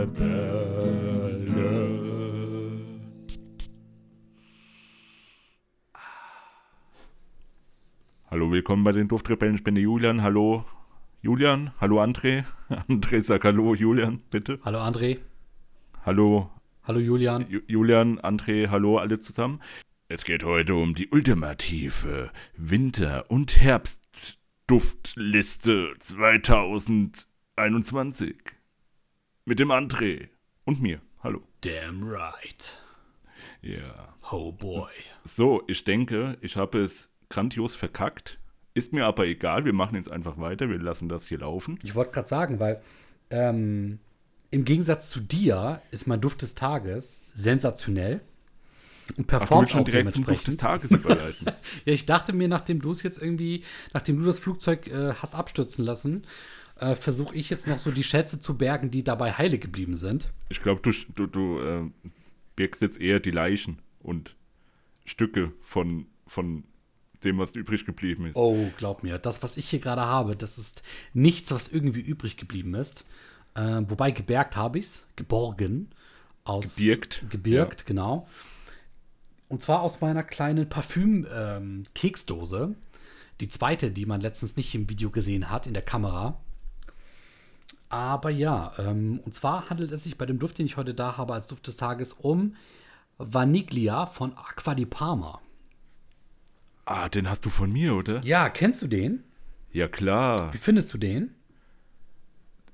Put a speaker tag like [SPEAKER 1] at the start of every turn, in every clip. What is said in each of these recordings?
[SPEAKER 1] Duftrebelle. Hallo, willkommen bei den Duftrebellen. Ich bin der Julian. Hallo, Julian. Hallo, André. André, sag Hallo, Julian, bitte.
[SPEAKER 2] Hallo André.
[SPEAKER 1] Hallo,
[SPEAKER 2] Hallo Julian.
[SPEAKER 1] Ju Julian, André, hallo, alle zusammen. Es geht heute um die ultimative Winter- und Herbstduftliste 2021. Mit dem André und mir. Hallo.
[SPEAKER 2] Damn right.
[SPEAKER 1] Ja.
[SPEAKER 2] Oh boy.
[SPEAKER 1] So, ich denke, ich habe es grandios verkackt. Ist mir aber egal, wir machen jetzt einfach weiter, wir lassen das hier laufen.
[SPEAKER 2] Ich wollte gerade sagen, weil ähm, im Gegensatz zu dir ist mein Duft des Tages sensationell und
[SPEAKER 1] Ach, du
[SPEAKER 2] performt
[SPEAKER 1] willst schon
[SPEAKER 2] auch
[SPEAKER 1] direkt zum Duft des. Tages überleiten.
[SPEAKER 2] Ja, ich dachte mir, nachdem du es jetzt irgendwie, nachdem du das Flugzeug äh, hast abstürzen lassen, äh, versuche ich jetzt noch so die Schätze zu bergen, die dabei heile geblieben sind.
[SPEAKER 1] Ich glaube, du, du, du äh, birgst jetzt eher die Leichen und Stücke von, von dem, was übrig geblieben ist.
[SPEAKER 2] Oh, glaub mir, das, was ich hier gerade habe, das ist nichts, was irgendwie übrig geblieben ist. Äh, wobei gebergt habe ich es, geborgen. Aus,
[SPEAKER 1] Gebirgt,
[SPEAKER 2] Gebirgt, genau. Und zwar aus meiner kleinen Parfüm-Keksdose. die zweite, die man letztens nicht im Video gesehen hat, in der Kamera. Aber ja, ähm, und zwar handelt es sich bei dem Duft, den ich heute da habe als Duft des Tages, um Vaniglia von Aqua di Parma.
[SPEAKER 1] Ah, den hast du von mir, oder?
[SPEAKER 2] Ja, kennst du den?
[SPEAKER 1] Ja, klar.
[SPEAKER 2] Wie findest du den?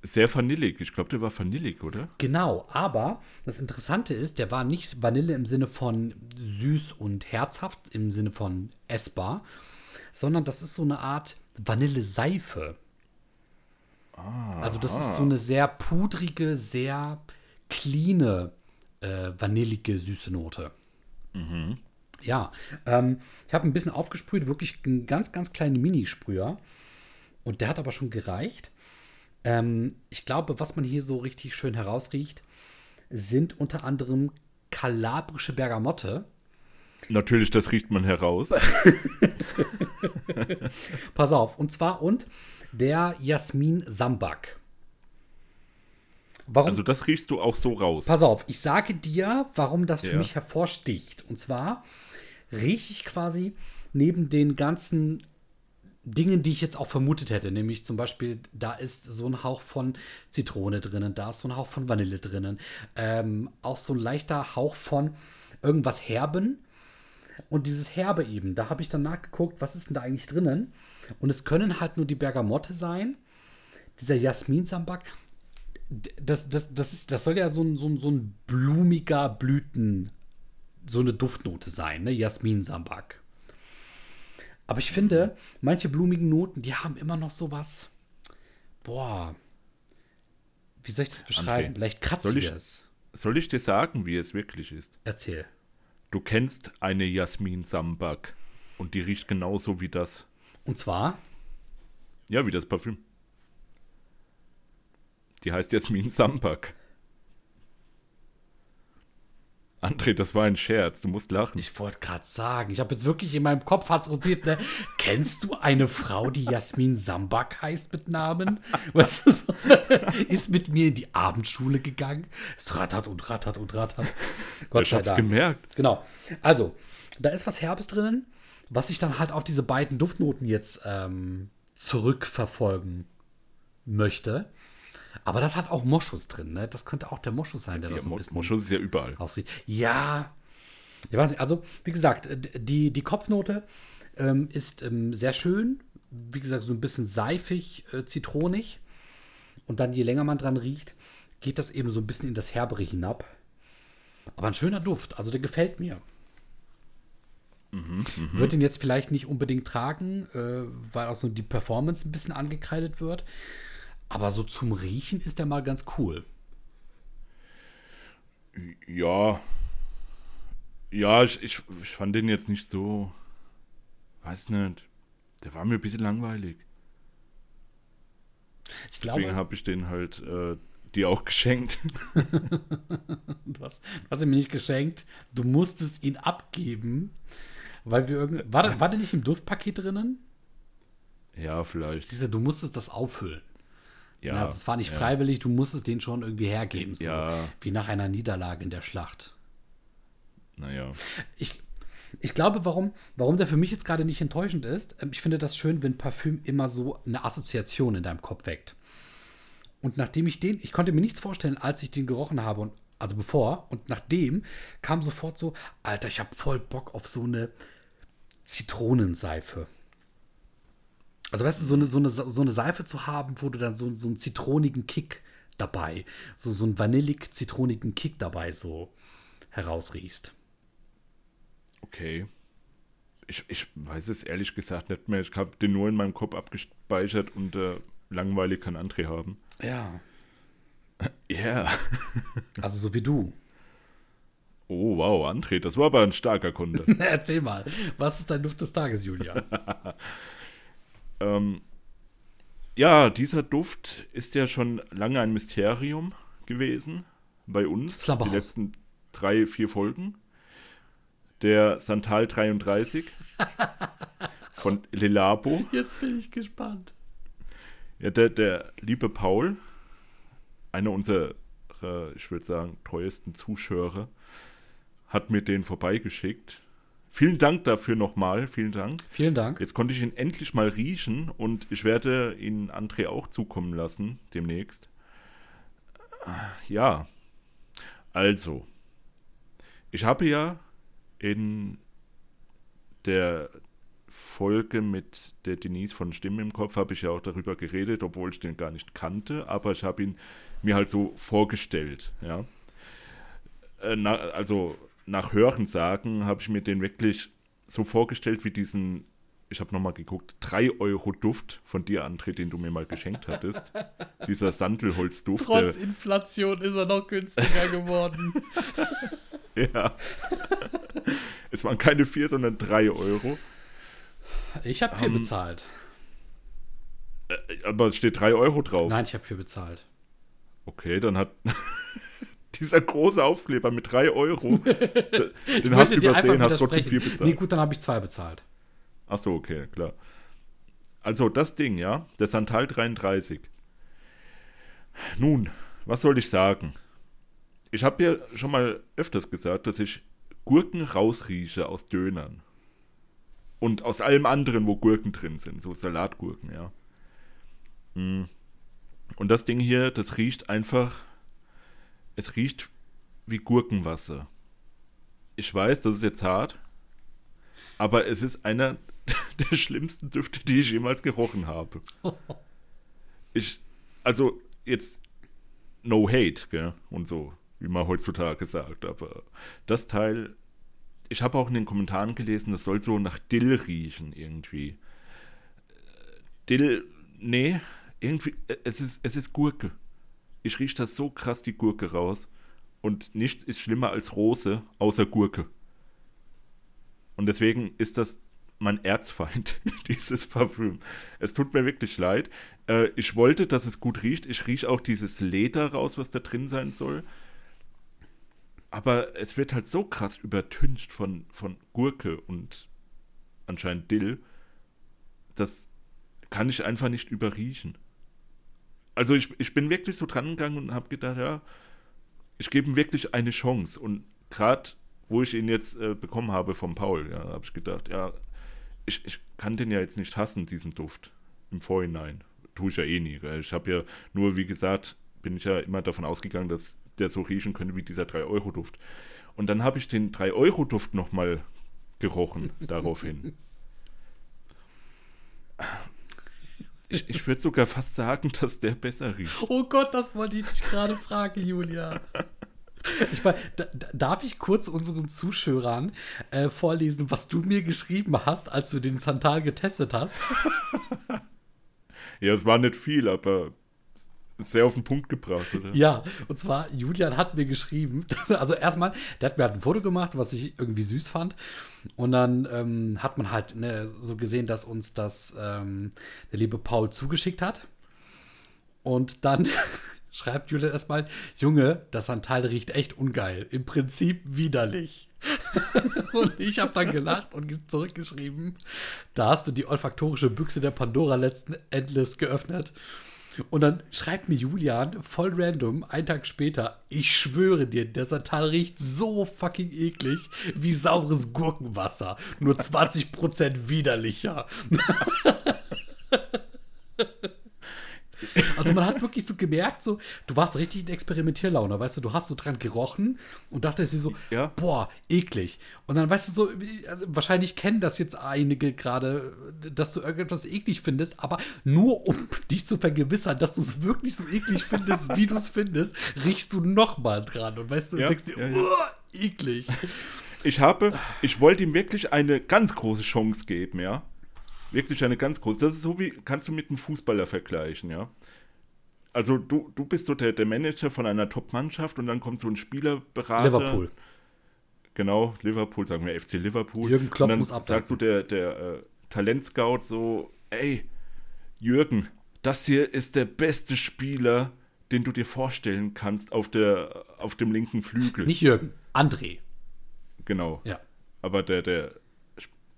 [SPEAKER 1] Sehr vanillig. Ich glaube, der war vanillig, oder?
[SPEAKER 2] Genau, aber das Interessante ist, der war nicht Vanille im Sinne von süß und herzhaft, im Sinne von essbar, sondern das ist so eine Art Vanilleseife. Also das ist so eine sehr pudrige, sehr cleane, äh, vanillige, süße Note. Ja, ähm, ich habe ein bisschen aufgesprüht, wirklich einen ganz, ganz kleinen Minisprüher. Und der hat aber schon gereicht. Ähm, ich glaube, was man hier so richtig schön herausriecht, sind unter anderem kalabrische Bergamotte.
[SPEAKER 1] Natürlich, das riecht man heraus.
[SPEAKER 2] Pass auf, und zwar und der Jasmin Sambak. Warum?
[SPEAKER 1] Also, das riechst du auch so raus.
[SPEAKER 2] Pass auf, ich sage dir, warum das für
[SPEAKER 1] Ja.
[SPEAKER 2] mich hervorsticht. Und zwar rieche ich quasi neben den ganzen Dingen, die ich jetzt auch vermutet hätte, nämlich zum Beispiel, da ist so ein Hauch von Zitrone drinnen, da ist so ein Hauch von Vanille drinnen, ähm, auch so ein leichter Hauch von irgendwas Herben. Und dieses Herbe eben, da habe ich dann nachgeguckt, was ist denn da eigentlich drinnen? Und es können halt nur die Bergamotte sein, dieser Jasminsambak. Das, das, das, ist, das soll ja so ein, so, ein, so ein blumiger Blüten, so eine Duftnote sein, ne? Jasminsambak. Aber ich finde, manche blumigen Noten, die haben immer noch so was. Boah. Wie soll ich das beschreiben?
[SPEAKER 1] André,
[SPEAKER 2] Vielleicht kratziges.
[SPEAKER 1] Soll ich dir sagen, wie es wirklich ist?
[SPEAKER 2] Erzähl.
[SPEAKER 1] Du kennst eine Jasmin Sambak und die riecht genauso wie das.
[SPEAKER 2] Und zwar,
[SPEAKER 1] Ja, wie das Parfüm. Die heißt Jasmin Sambak. André, das war ein Scherz. Du musst lachen.
[SPEAKER 2] ich wollte gerade sagen, ich habe jetzt wirklich in meinem Kopf hat's rotiert, ne? Kennst du eine Frau, die Jasmin Sambak heißt mit Namen? Du, so, ist mit mir in die Abendschule gegangen. Es rattert und rattert und rattert. Gott
[SPEAKER 1] ich hab's gemerkt.
[SPEAKER 2] Genau. Also, da ist was Herbes drinnen, was ich dann halt auf diese beiden Duftnoten jetzt ähm, zurückverfolgen möchte. Aber das hat auch Moschus drin, ne? Das könnte auch der Moschus sein, der
[SPEAKER 1] Ja,
[SPEAKER 2] das so ein
[SPEAKER 1] Mo-
[SPEAKER 2] bisschen
[SPEAKER 1] Moschus ist ja überall.
[SPEAKER 2] aussieht. Ja, ich weiß nicht, also wie gesagt, äh, die, die Kopfnote ähm, ist ähm, sehr schön. Wie gesagt, so ein bisschen seifig, äh, zitronig. Und dann, je länger man dran riecht, geht das eben so ein bisschen in das Herbere hinab. Aber ein schöner Duft, also der gefällt mir. Wird ihn jetzt vielleicht nicht unbedingt tragen, äh, weil auch so die Performance ein bisschen angekreidet wird. Aber so zum Riechen ist der mal ganz cool.
[SPEAKER 1] Ja. Ja, ich, ich, ich fand den jetzt nicht so. Weiß nicht. Der war mir ein bisschen langweilig.
[SPEAKER 2] Ich
[SPEAKER 1] Deswegen
[SPEAKER 2] glaube,
[SPEAKER 1] habe ich den halt äh, dir auch geschenkt.
[SPEAKER 2] Du hast, du hast ihn mir nicht geschenkt. Du musstest ihn abgeben, weil wir irgendwie. War, der- war der nicht im Duftpaket drinnen?
[SPEAKER 1] ja, vielleicht.
[SPEAKER 2] Diese, du musstest das auffüllen.
[SPEAKER 1] Ja,
[SPEAKER 2] Ja, also es war nicht
[SPEAKER 1] ja.
[SPEAKER 2] freiwillig, du musstest den schon irgendwie hergeben. So.
[SPEAKER 1] Ja.
[SPEAKER 2] Wie nach einer Niederlage in der Schlacht.
[SPEAKER 1] Naja.
[SPEAKER 2] Ich, ich glaube, warum, warum der für mich jetzt gerade nicht enttäuschend ist, ähm, ich finde das schön, wenn Parfüm immer so eine Assoziation in deinem Kopf weckt. Und nachdem ich den, ich konnte mir nichts vorstellen, als ich den gerochen habe, und, also bevor, und nachdem kam sofort so, Alter, ich habe voll Bock auf so eine Zitronenseife. Also weißt du, so eine, so eine, so eine Seife zu haben, wo du dann so, so einen zitronigen Kick dabei, so, so einen vanillig-zitronigen Kick dabei so herausriechst.
[SPEAKER 1] Okay. Ich, ich weiß es ehrlich gesagt nicht mehr. Ich habe den nur in meinem Kopf abgespeichert und äh, langweilig kann André haben.
[SPEAKER 2] Ja.
[SPEAKER 1] Ja.
[SPEAKER 2] Also so wie du.
[SPEAKER 1] Oh, wow, André, das war aber ein starker Kunde.
[SPEAKER 2] Erzähl mal, was ist dein Duft des Tages, Julia?
[SPEAKER 1] ähm, ja, dieser Duft ist ja schon lange ein Mysterium gewesen bei uns.
[SPEAKER 2] Slumberhouse.
[SPEAKER 1] Die letzten drei, vier Folgen. Der Santal 33 von Lelabo.
[SPEAKER 2] Jetzt bin ich gespannt.
[SPEAKER 1] Ja, der, der liebe Paul, einer unserer, ich würde sagen, treuesten Zuschauer, hat mir den vorbeigeschickt. Vielen Dank dafür nochmal, vielen Dank.
[SPEAKER 2] Vielen Dank.
[SPEAKER 1] Jetzt konnte ich ihn endlich mal riechen und ich werde ihn André auch zukommen lassen, demnächst. Ja, also, ich habe ja in der Folge mit der Denise von Stimmen im Kopf habe ich ja auch darüber geredet, obwohl ich den gar nicht kannte, aber ich habe ihn mir halt so vorgestellt, ja. Äh, na, also nach Hörensagen habe ich mir den wirklich so vorgestellt wie diesen, ich habe nochmal geguckt, 3 Euro Duft von dir, André, den du mir mal geschenkt hattest. Dieser Sandelholzduft.
[SPEAKER 2] Trotz Inflation ist er noch günstiger geworden.
[SPEAKER 1] ja. es waren keine 4, sondern 3 Euro.
[SPEAKER 2] Ich habe viel
[SPEAKER 1] Ähm,
[SPEAKER 2] bezahlt.
[SPEAKER 1] Äh, Aber es steht 3 Euro drauf.
[SPEAKER 2] Nein, ich habe viel bezahlt.
[SPEAKER 1] Okay, dann hat dieser große Aufkleber mit 3 Euro, den hast du übersehen, hast trotzdem viel bezahlt.
[SPEAKER 2] Nee, gut, dann habe ich zwei bezahlt.
[SPEAKER 1] Ach so, okay, klar. Also das Ding, ja, der Santal 33. Nun, was soll ich sagen? Ich habe ja schon mal öfters gesagt, dass ich Gurken rausrieche aus Dönern. Und aus allem anderen, wo Gurken drin sind, so Salatgurken, ja. Mm. Und das Ding hier, das riecht einfach, es riecht wie Gurkenwasser. Ich weiß, das ist jetzt hart, aber es ist einer der schlimmsten Düfte, die ich jemals gerochen habe. Ich, also jetzt no hate, gell, und so, wie man heutzutage sagt, aber das Teil, ich habe auch in den Kommentaren gelesen, das soll so nach Dill riechen irgendwie. Dill, nee, irgendwie, äh, es ist, es ist Gurke. Ich rieche das so krass die Gurke raus und nichts ist schlimmer als Rose außer Gurke. Und deswegen ist das mein Erzfeind, dieses Parfüm. Es tut mir wirklich leid. Äh, ich wollte, dass es gut riecht. Ich rieche auch dieses Leder raus, was da drin sein soll. Aber es wird halt so krass übertüncht von, von Gurke und anscheinend Dill. Das kann ich einfach nicht überriechen. Also ich, ich bin wirklich so dran gegangen und habe gedacht, ja, ich gebe ihm wirklich eine Chance. Und gerade, wo ich ihn jetzt äh, bekommen habe vom Paul, ja, habe ich gedacht, ja, ich, ich kann den ja jetzt nicht hassen, diesen Duft, im Vorhinein. Tue ich ja eh nie. Gell? Ich habe ja nur, wie gesagt, bin ich ja immer davon ausgegangen, dass der so riechen könnte wie dieser 3-Euro-Duft. Und dann habe ich den 3-Euro-Duft nochmal gerochen daraufhin. Ich, ich würde sogar fast sagen, dass der besser riecht.
[SPEAKER 2] Oh Gott, das wollte ich dich gerade fragen, Julia. Ich meine, da, da, darf ich kurz unseren Zuschauern äh, vorlesen, was du mir geschrieben hast, als du den Santal getestet hast?
[SPEAKER 1] Ja, es war nicht viel, aber sehr auf den Punkt gebracht, oder?
[SPEAKER 2] Ja, und zwar, Julian hat mir geschrieben, also erstmal, der hat mir halt ein Foto gemacht, was ich irgendwie süß fand. Und dann ähm, hat man halt ne, so gesehen, dass uns das ähm, der liebe Paul zugeschickt hat. Und dann schreibt Julian erstmal, Junge, das Santal riecht echt ungeil. Im Prinzip widerlich. und ich habe dann gelacht und zurückgeschrieben, da hast du die olfaktorische Büchse der Pandora letzten Endes geöffnet. Und dann schreibt mir Julian voll random, einen Tag später, ich schwöre dir, der Satan riecht so fucking eklig wie saures Gurkenwasser. Nur 20% widerlicher. Also man hat wirklich so gemerkt, so, du warst richtig in Experimentierlaune, weißt du, du hast so dran gerochen und dachtest dir so,
[SPEAKER 1] Ja.
[SPEAKER 2] boah, eklig. Und dann weißt du so, also wahrscheinlich kennen das jetzt einige gerade, dass du irgendetwas eklig findest, aber nur um dich zu vergewissern, dass du es wirklich so eklig findest, wie du es findest, riechst du nochmal dran und weißt du,
[SPEAKER 1] Ja,
[SPEAKER 2] denkst dir,
[SPEAKER 1] ja.
[SPEAKER 2] "Uah, eklig.
[SPEAKER 1] Ich habe, ich wollte ihm wirklich eine ganz große Chance geben, ja. Wirklich eine ganz große. Das ist so wie, kannst du mit einem Fußballer vergleichen, ja. Also du, du bist so der, der Manager von einer Top-Mannschaft und dann kommt so ein Spielerberater.
[SPEAKER 2] Liverpool.
[SPEAKER 1] Genau, Liverpool, sagen wir FC Liverpool.
[SPEAKER 2] Jürgen Klopp
[SPEAKER 1] und dann
[SPEAKER 2] muss abdanken.
[SPEAKER 1] sagt so der, der äh, Talentscout so, ey, Jürgen, das hier ist der beste Spieler, den du dir vorstellen kannst auf, der, auf dem linken Flügel.
[SPEAKER 2] Nicht Jürgen, André.
[SPEAKER 1] Genau.
[SPEAKER 2] Ja.
[SPEAKER 1] Aber der, der,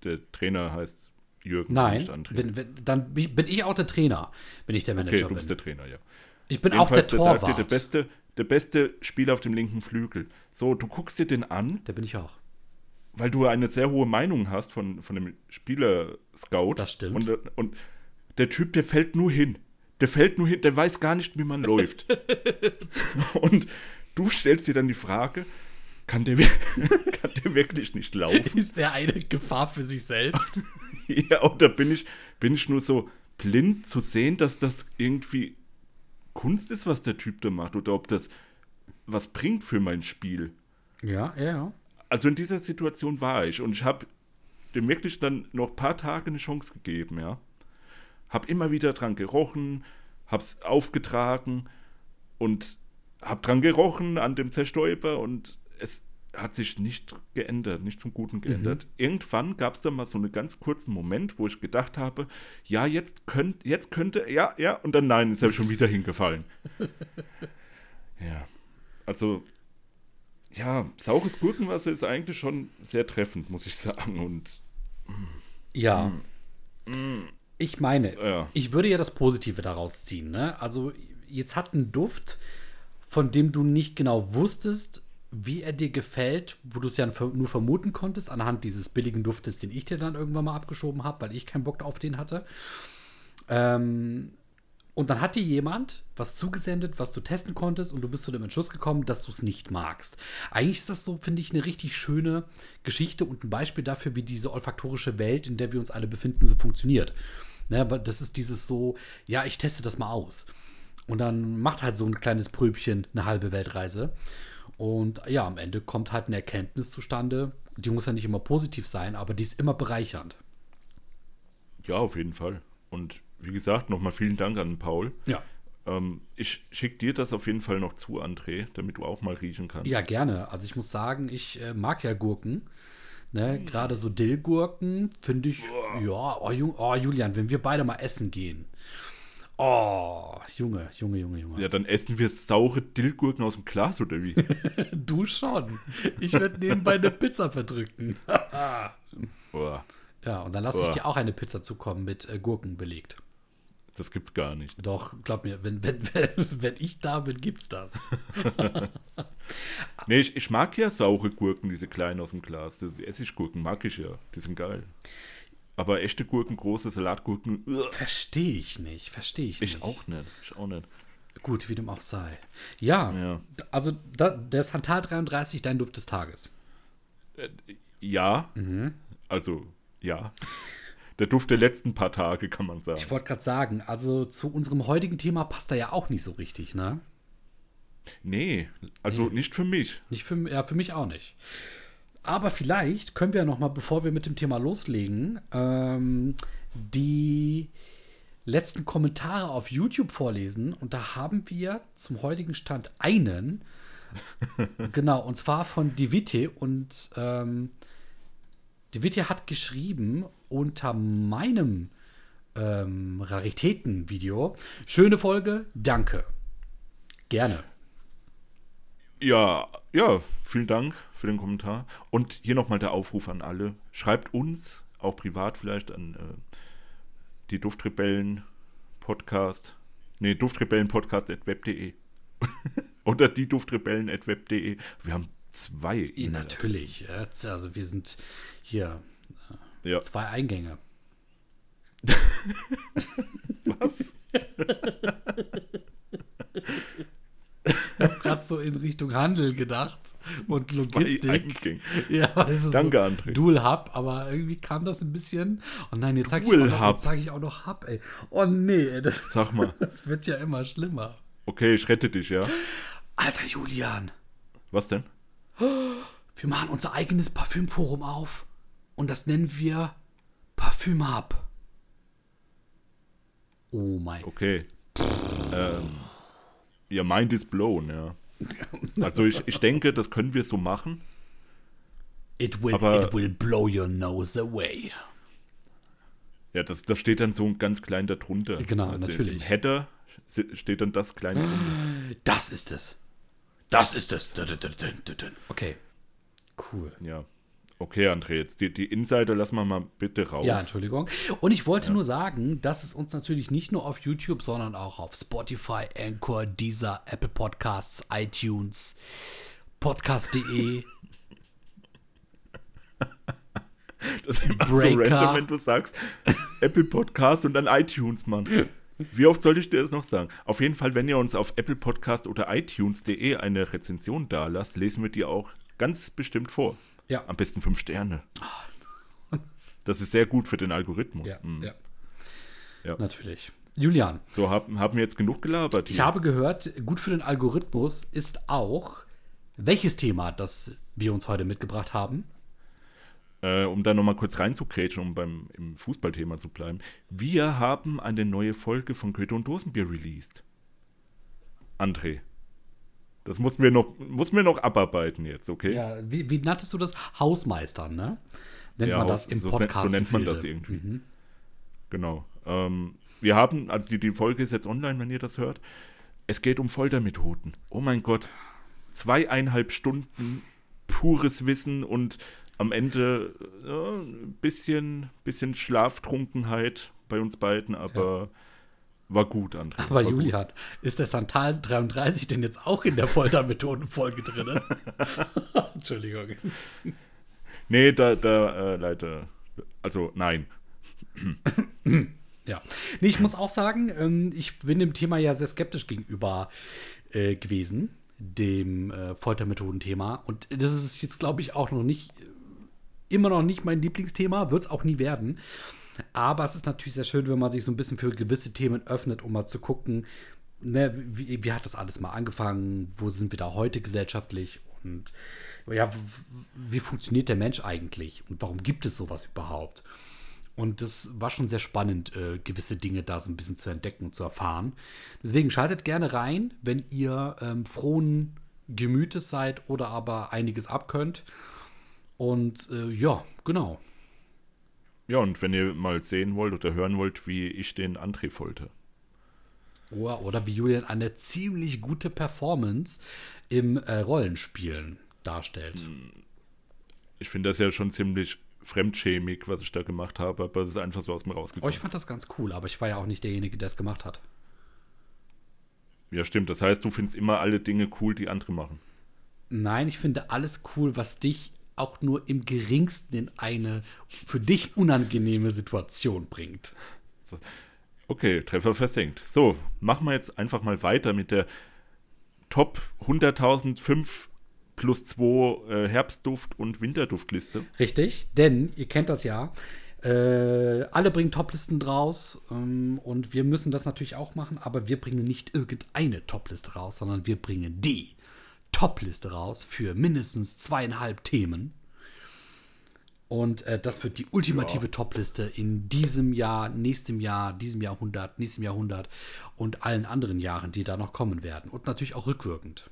[SPEAKER 1] der Trainer heißt Jürgen,
[SPEAKER 2] Nein, wenn, wenn, dann bin bin ich auch der Trainer, wenn ich der
[SPEAKER 1] okay,
[SPEAKER 2] Manager
[SPEAKER 1] du bist
[SPEAKER 2] bin.
[SPEAKER 1] der Trainer, ja.
[SPEAKER 2] Ich bin auch der
[SPEAKER 1] Jedenfalls, der sagt dir,
[SPEAKER 2] Torwart.
[SPEAKER 1] der beste, der beste Spieler auf dem linken Flügel. So, du guckst dir den an,
[SPEAKER 2] Der bin ich auch.
[SPEAKER 1] weil du eine sehr hohe Meinung hast von, von dem Spieler-Scout.
[SPEAKER 2] Das stimmt.
[SPEAKER 1] Und, und der Typ, der fällt nur hin. Der fällt nur hin, der weiß gar nicht, wie man läuft. und du stellst dir dann die Frage, kann der, kann der wirklich nicht laufen?
[SPEAKER 2] Ist der eine Gefahr für sich selbst?
[SPEAKER 1] Ja, oder bin ich, bin ich nur so blind zu sehen, dass das irgendwie Kunst ist, was der Typ da macht, oder ob das was bringt für mein Spiel.
[SPEAKER 2] ja, ja, ja.
[SPEAKER 1] Also in dieser Situation war ich und ich habe dem wirklich dann noch ein paar Tage eine Chance gegeben, ja. Hab immer wieder dran gerochen, hab's aufgetragen und hab dran gerochen an dem Zerstäuber und es hat sich nicht geändert, nicht zum Guten geändert. Irgendwann gab es dann mal so einen ganz kurzen Moment, wo ich gedacht habe, ja, jetzt, könnt, jetzt könnte, ja, ja, und dann nein, ist er schon wieder hingefallen. ja, also ja, saures Gurkenwasser ist eigentlich schon sehr treffend, muss ich sagen. Und
[SPEAKER 2] Ja. Ich meine,
[SPEAKER 1] Ja.
[SPEAKER 2] ich würde ja das Positive daraus ziehen. Ne? Also, jetzt hat ein Duft, von dem du nicht genau wusstest, wie er dir gefällt, wo du es ja nur vermuten konntest, anhand dieses billigen Duftes, den ich dir dann irgendwann mal abgeschoben habe, weil ich keinen Bock auf den hatte. Ähm, und dann hat dir jemand was zugesendet, was du testen konntest, und du bist zu dem Entschluss gekommen, dass du es nicht magst. Eigentlich ist das so, finde ich, eine richtig schöne Geschichte und ein Beispiel dafür, wie diese olfaktorische Welt, in der wir uns alle befinden, so funktioniert. Ne, das ist dieses so, ja, ich teste das mal aus. Und dann macht halt so ein kleines Pröbchen eine halbe Weltreise. Und ja, am Ende kommt halt eine Erkenntnis zustande. Die muss ja nicht immer positiv sein, aber die ist immer bereichernd.
[SPEAKER 1] ja, auf jeden Fall. Und wie gesagt, nochmal vielen Dank an Paul.
[SPEAKER 2] Ja.
[SPEAKER 1] Ähm, ich schicke dir das auf jeden Fall noch zu, André, damit du auch mal riechen kannst.
[SPEAKER 2] Ja, gerne. Also ich muss sagen, ich äh, mag ja Gurken. Ne? Gerade so Dillgurken finde ich, ja, oh, oh, Julian, wenn wir beide mal essen gehen. Oh, Junge, Junge, Junge, Junge.
[SPEAKER 1] Ja, dann essen wir saure Dillgurken aus dem Glas, oder wie?
[SPEAKER 2] Du schon. Ich werde nebenbei eine Pizza verdrücken.
[SPEAKER 1] Boah,
[SPEAKER 2] Ja, und dann lasse ich dir auch eine Pizza zukommen mit äh, Gurken belegt.
[SPEAKER 1] das gibt's gar nicht.
[SPEAKER 2] Doch, glaub mir, wenn, wenn, wenn, wenn ich da bin, gibt's das.
[SPEAKER 1] Nee, ich, ich mag ja saure Gurken, diese kleinen aus dem Glas. Die Essiggurken mag ich ja. Die sind geil. Aber echte Gurken, große Salatgurken,
[SPEAKER 2] Verstehe ich nicht, verstehe ich nicht.
[SPEAKER 1] ich auch nicht. Ich auch nicht.
[SPEAKER 2] Gut, wie dem auch sei. Ja,
[SPEAKER 1] Ja.
[SPEAKER 2] also da, der Santal 33, dein Duft des Tages.
[SPEAKER 1] Ja,
[SPEAKER 2] Mhm.
[SPEAKER 1] also ja. Der Duft der letzten paar Tage, kann man sagen.
[SPEAKER 2] Ich wollte gerade sagen, also zu unserem heutigen Thema passt er ja auch nicht so richtig, ne?
[SPEAKER 1] Nee, also nicht für mich.
[SPEAKER 2] Nicht für, ja, für mich auch nicht. Aber vielleicht können wir noch mal, bevor wir mit dem Thema loslegen, ähm, die letzten Kommentare auf YouTube vorlesen. Und da haben wir zum heutigen Stand einen. genau, und zwar von Divite. Und ähm, Divite hat geschrieben unter meinem ähm, Raritäten-Video. Schöne Folge, danke. Gerne.
[SPEAKER 1] Ja, ja, vielen Dank für den Kommentar. Und hier nochmal der Aufruf an alle. Schreibt uns, auch privat vielleicht, an äh, die Duftrebellen Podcast Nee, duftrebellenpodcast.web.de. Oder die Duftrebellen.web.de. Wir haben zwei. E-Mail-Adressen.
[SPEAKER 2] natürlich. Also wir sind hier
[SPEAKER 1] Ja.
[SPEAKER 2] zwei Eingänge.
[SPEAKER 1] Was?
[SPEAKER 2] Ich habe gerade so in Richtung Handel gedacht und Logistik. Ja, es ist
[SPEAKER 1] Danke,
[SPEAKER 2] so
[SPEAKER 1] André.
[SPEAKER 2] Dual Hub, aber irgendwie kam das ein bisschen. Oh nein, jetzt sage ich,
[SPEAKER 1] Dual
[SPEAKER 2] auch noch-
[SPEAKER 1] Hub.
[SPEAKER 2] jetzt sag ich auch noch Hub, ey. Oh nee, ey, das,
[SPEAKER 1] Sag mal.
[SPEAKER 2] das wird ja immer schlimmer.
[SPEAKER 1] Okay, ich rette dich, ja.
[SPEAKER 2] Alter Julian,
[SPEAKER 1] Was denn?
[SPEAKER 2] wir machen unser eigenes Parfümforum auf und das nennen wir Parfüm Hub. Oh mein
[SPEAKER 1] Okay. ähm, ja, mind is blown, ja. Also ich, ich denke, das können wir so machen.
[SPEAKER 2] It will,
[SPEAKER 1] aber-
[SPEAKER 2] it will blow your nose away.
[SPEAKER 1] Ja, das, das steht dann so ganz klein darunter.
[SPEAKER 2] Genau,
[SPEAKER 1] Also
[SPEAKER 2] natürlich.
[SPEAKER 1] Im Header steht dann das klein drunter.
[SPEAKER 2] Das ist es. Das ist es. Okay. Cool.
[SPEAKER 1] Ja. Okay, André, jetzt die, die Insider lassen wir mal bitte raus.
[SPEAKER 2] Ja, Entschuldigung. Und ich wollte nur sagen, dass es uns natürlich nicht nur auf YouTube, sondern auch auf Spotify, Anchor, Deezer, Apple Podcasts, iTunes, Podcast.de,
[SPEAKER 1] das ist immer so
[SPEAKER 2] Breaker.
[SPEAKER 1] random, wenn du sagst Apple Podcast und dann iTunes, Mann. Wie oft soll ich dir das noch sagen? Auf jeden Fall, wenn ihr uns auf Apple Podcast oder iTunes.de eine Rezension da lasst, lesen wir die auch ganz bestimmt vor.
[SPEAKER 2] Ja.
[SPEAKER 1] Am besten fünf Sterne. Das ist sehr gut für den Algorithmus.
[SPEAKER 2] Ja,
[SPEAKER 1] Mhm.
[SPEAKER 2] ja.
[SPEAKER 1] Ja.
[SPEAKER 2] Natürlich. Julian,
[SPEAKER 1] So, haben, haben wir jetzt genug gelabert
[SPEAKER 2] ich
[SPEAKER 1] hier?
[SPEAKER 2] habe gehört, gut für den Algorithmus ist auch, welches Thema, das wir uns heute mitgebracht haben.
[SPEAKER 1] äh, um da nochmal kurz reinzukrätschen, um beim im Fußballthema zu bleiben. Wir haben eine neue Folge von Goethe und Dosenbier released. André. Das mussten wir noch, mussten wir noch abarbeiten jetzt, okay?
[SPEAKER 2] Ja, wie, wie nanntest du das? Hausmeistern, ne? Nennt
[SPEAKER 1] Ja,
[SPEAKER 2] man das im
[SPEAKER 1] so,
[SPEAKER 2] Podcast.
[SPEAKER 1] so nennt man das irgendwie. Genau. Ähm, wir haben, also die, die Folge ist jetzt online, wenn ihr das hört. Es geht um Foltermethoden. Oh mein Gott. Zweieinhalb Stunden pures Wissen und am Ende äh, ein bisschen, bisschen Schlaftrunkenheit bei uns beiden, aber war gut, André.
[SPEAKER 2] Aber
[SPEAKER 1] war gut.
[SPEAKER 2] Julian, ist der Santal 33 denn jetzt auch in der Foltermethodenfolge drin? Entschuldigung.
[SPEAKER 1] Nee, da, da, äh, leider. Also, nein.
[SPEAKER 2] Ja. Nee, ich muss auch sagen, ähm, ich bin dem Thema ja sehr skeptisch gegenüber äh, gewesen, dem äh, Foltermethodenthema. Und das ist jetzt, glaube ich, auch noch nicht, immer noch nicht mein Lieblingsthema, wird es auch nie werden. Aber es ist natürlich sehr schön, wenn man sich so ein bisschen für gewisse Themen öffnet, um mal zu gucken, ne, wie, wie hat das alles mal angefangen, wo sind wir da heute gesellschaftlich und ja, wie funktioniert der Mensch eigentlich und warum gibt es sowas überhaupt? Und das war schon sehr spannend, äh, gewisse Dinge da so ein bisschen zu entdecken und zu erfahren. Deswegen schaltet gerne rein, wenn ihr ähm, frohen Gemütes seid oder aber einiges abkönnt. Und äh, ja, genau.
[SPEAKER 1] Ja, und wenn ihr mal sehen wollt oder hören wollt, wie ich den André folter.
[SPEAKER 2] Oder, oder wie Julian eine ziemlich gute Performance im äh, Rollenspielen darstellt.
[SPEAKER 1] Ich finde das ja schon ziemlich fremdschämig, was ich da gemacht habe, aber es ist einfach so aus mir
[SPEAKER 2] Oh,
[SPEAKER 1] rausgekommen.
[SPEAKER 2] ich fand das ganz cool, aber ich war ja auch nicht derjenige, der es gemacht hat.
[SPEAKER 1] ja, stimmt. Das heißt, du findest immer alle Dinge cool, die andere machen.
[SPEAKER 2] Nein, ich finde alles cool, was dich auch nur im geringsten in eine für dich unangenehme Situation bringt.
[SPEAKER 1] Okay, Treffer versenkt. So, machen wir jetzt einfach mal weiter mit der Top 100.005 plus 2 äh, Herbstduft- und Winterduftliste.
[SPEAKER 2] Richtig, denn ihr kennt das ja. Äh, alle bringen Toplisten raus ähm, und wir müssen das natürlich auch machen, aber wir bringen nicht irgendeine Topliste raus, sondern wir bringen die Topliste raus für mindestens zweieinhalb Themen. Und äh, das wird die ultimative Topliste in diesem Jahr, nächstem Jahr, diesem Jahrhundert, nächstem Jahrhundert und allen anderen Jahren, die da noch kommen werden. Und natürlich auch rückwirkend.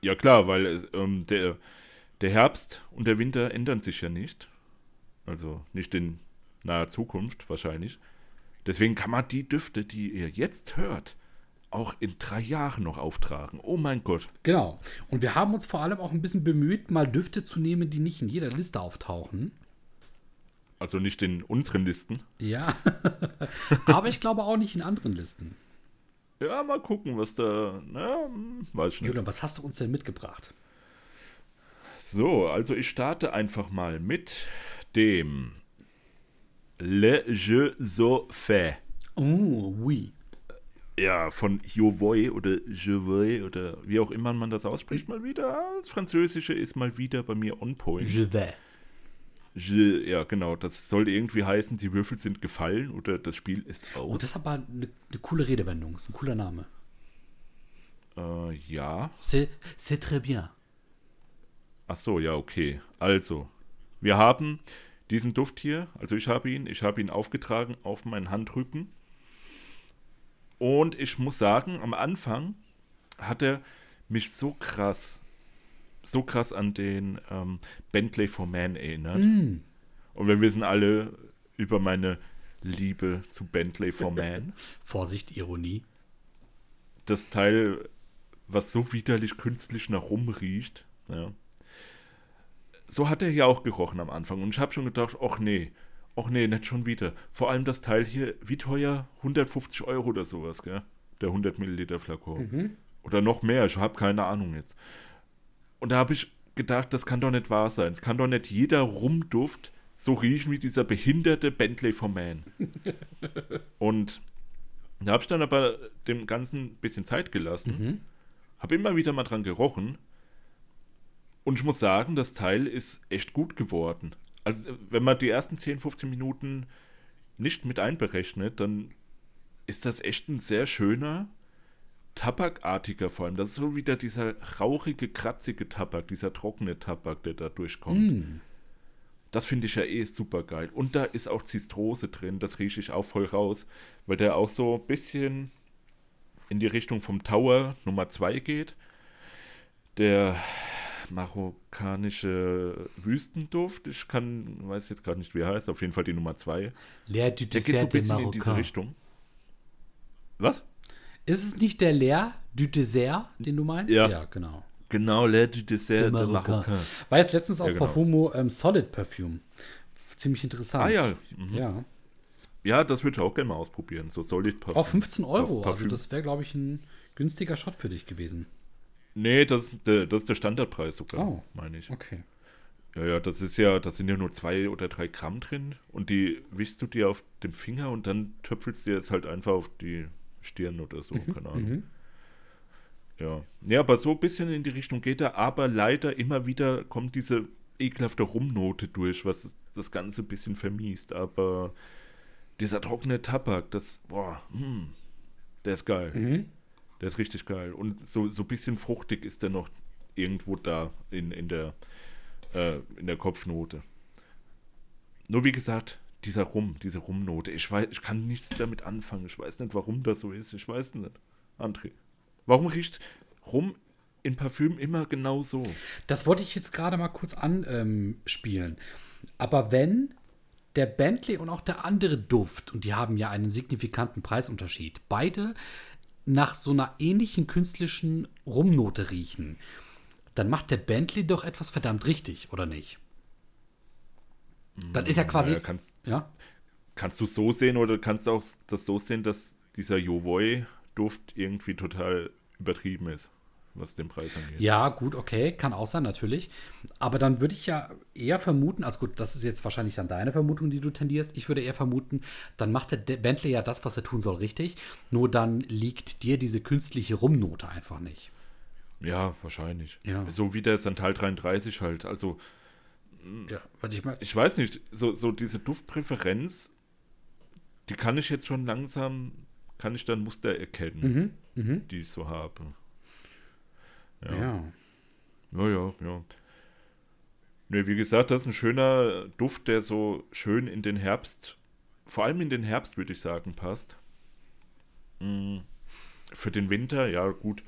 [SPEAKER 1] Ja klar, weil ähm, der, der Herbst und der Winter ändern sich ja nicht. Also nicht in naher Zukunft wahrscheinlich. Deswegen kann man die Düfte, die ihr jetzt hört, auch in drei Jahren noch auftragen. Oh mein Gott.
[SPEAKER 2] Genau. Und wir haben uns vor allem auch ein bisschen bemüht, mal Düfte zu nehmen, die nicht in jeder Liste auftauchen.
[SPEAKER 1] Also nicht in unseren Listen.
[SPEAKER 2] Ja. Aber ich glaube auch nicht in anderen Listen.
[SPEAKER 1] Ja, mal gucken, was da. Na, weiß ich nicht.
[SPEAKER 2] Julian, was hast du uns denn mitgebracht?
[SPEAKER 1] So, also ich starte einfach mal mit dem Le Jeu so fait.
[SPEAKER 2] Oh, oui.
[SPEAKER 1] Ja, von Jovoy oder Jovoy oder wie auch immer man das ausspricht, mal wieder. Das Französische ist mal wieder bei mir on point.
[SPEAKER 2] Je vais.
[SPEAKER 1] Je, ja, genau. Das soll irgendwie heißen, die Würfel sind gefallen oder das Spiel ist
[SPEAKER 2] Oh,
[SPEAKER 1] aus.
[SPEAKER 2] das ist aber eine, eine coole Redewendung. ist ein cooler Name.
[SPEAKER 1] äh, ja.
[SPEAKER 2] C'est, c'est très bien.
[SPEAKER 1] Ach so, ja, okay. Also, wir haben diesen Duft hier, also ich habe ihn, ich habe ihn aufgetragen auf meinen Handrücken. Und ich muss sagen, am Anfang hat er mich so krass, so krass an den ähm, Bentley for Man erinnert. Und wir wissen alle über meine Liebe zu Bentley for Man.
[SPEAKER 2] Vorsicht, Ironie.
[SPEAKER 1] das Teil, was so widerlich künstlich nach rum riecht. Ja. So hat er ja auch gerochen am Anfang. Und ich habe schon gedacht, ach nee, ach nee, nicht schon wieder. Vor allem das Teil hier, wie teuer? 150 Euro oder sowas, gell? Der 100 Milliliter Flakon. Oder noch mehr, ich habe keine Ahnung jetzt. Und da habe ich gedacht, das kann doch nicht wahr sein. Es kann doch nicht jeder Rumduft so riechen wie dieser behinderte Bentley for Man. Und da habe ich dann aber dem Ganzen ein bisschen Zeit gelassen. Habe immer wieder mal dran gerochen. Und ich muss sagen, das Teil ist echt gut geworden. Also, wenn man die ersten 10, 15 Minuten nicht mit einberechnet, dann ist das echt ein sehr schöner, tabakartiger vor allem. Das ist so wieder dieser rauchige, kratzige Tabak, dieser trockene Tabak, der da durchkommt. Das finde ich ja eh super geil. Und da ist auch Zistrose drin, das rieche ich auch voll raus, weil der auch so ein bisschen in die Richtung vom Tower Nummer 2 geht. Der marokkanische Wüstenduft, ich kann, weiß jetzt gerade nicht, wie er heißt, auf jeden Fall die Nummer 2.
[SPEAKER 2] L'air du
[SPEAKER 1] Der geht so ein bisschen in diese. Richtung. Was?
[SPEAKER 2] Ist es nicht der L'air du Dessert, den du meinst?
[SPEAKER 1] Ja.
[SPEAKER 2] genau.
[SPEAKER 1] Genau, Le du Dessert de
[SPEAKER 2] Marocain.
[SPEAKER 1] Marocain.
[SPEAKER 2] War jetzt letztens auf
[SPEAKER 1] Ja, genau.
[SPEAKER 2] Parfumo ähm, Solid Perfume. Ziemlich interessant.
[SPEAKER 1] Ah ja, mhm.
[SPEAKER 2] Ja.
[SPEAKER 1] ja, das würde ich auch gerne mal ausprobieren. So Solid Parfum.
[SPEAKER 2] Auch 15 Euro.
[SPEAKER 1] Parf-
[SPEAKER 2] Also
[SPEAKER 1] Parfüm.
[SPEAKER 2] das wäre, glaube ich, ein günstiger Shot für dich gewesen.
[SPEAKER 1] Nee, das, ist der- das ist der Standardpreis sogar,
[SPEAKER 2] Oh.
[SPEAKER 1] meine ich.
[SPEAKER 2] Okay.
[SPEAKER 1] Ja, ja, das ist ja, da sind ja nur zwei oder drei Gramm drin und die wischst du dir auf dem Finger und dann töpfelst du dir jetzt halt einfach auf die Stirn oder so, keine Ahnung. Ja. ja, aber so ein bisschen in die Richtung geht er, aber leider immer wieder kommt diese ekelhafte Rumnote durch, was das, Ganze ein bisschen vermiest, aber dieser trockene Tabak, das, boah, hm, der ist geil. Der ist richtig geil. Und so, so ein bisschen fruchtig ist der noch irgendwo da in, in, der, äh, in der Kopfnote. Nur wie gesagt, dieser Rum, diese Rumnote, ich weiß, ich kann nichts damit anfangen. Ich weiß nicht, warum das so ist. Ich weiß nicht. André, warum riecht Rum in Parfüm immer genau so?
[SPEAKER 2] Das wollte ich jetzt gerade mal kurz anspielen. Ähm. Aber wenn der Bentley und auch der andere Duft, und die haben ja einen signifikanten Preisunterschied, beide nach so einer ähnlichen künstlichen Rumnote riechen, dann macht der Bentley doch etwas verdammt richtig, oder nicht? Dann ist er quasi.
[SPEAKER 1] Naja, kannst,
[SPEAKER 2] ja,
[SPEAKER 1] kannst du es so sehen oder kannst du auch das so sehen, dass dieser Jovoy-Duft irgendwie total übertrieben ist, was den Preis angeht?
[SPEAKER 2] Ja, gut, okay, kann auch sein, natürlich. Aber dann würde ich ja eher vermuten, also gut, das ist jetzt wahrscheinlich dann deine Vermutung, die du tendierst. Ich würde eher vermuten, dann macht der De- Bentley ja das, was er tun soll, richtig. Nur dann liegt dir diese künstliche Rumnote einfach nicht.
[SPEAKER 1] Ja, wahrscheinlich.
[SPEAKER 2] Ja.
[SPEAKER 1] So wie der Santal 33 halt. Also,
[SPEAKER 2] Ja, warte ich mal.
[SPEAKER 1] ich weiß nicht, so, so diese Duftpräferenz, die kann ich jetzt schon langsam, kann ich dann Muster erkennen, die ich so habe.
[SPEAKER 2] Ja.
[SPEAKER 1] Ja, ja, ja. Ne, wie gesagt, das ist ein schöner Duft, der so schön in den Herbst, vor allem in den Herbst, würde ich sagen, passt. Mm, Für den Winter, ja, gut.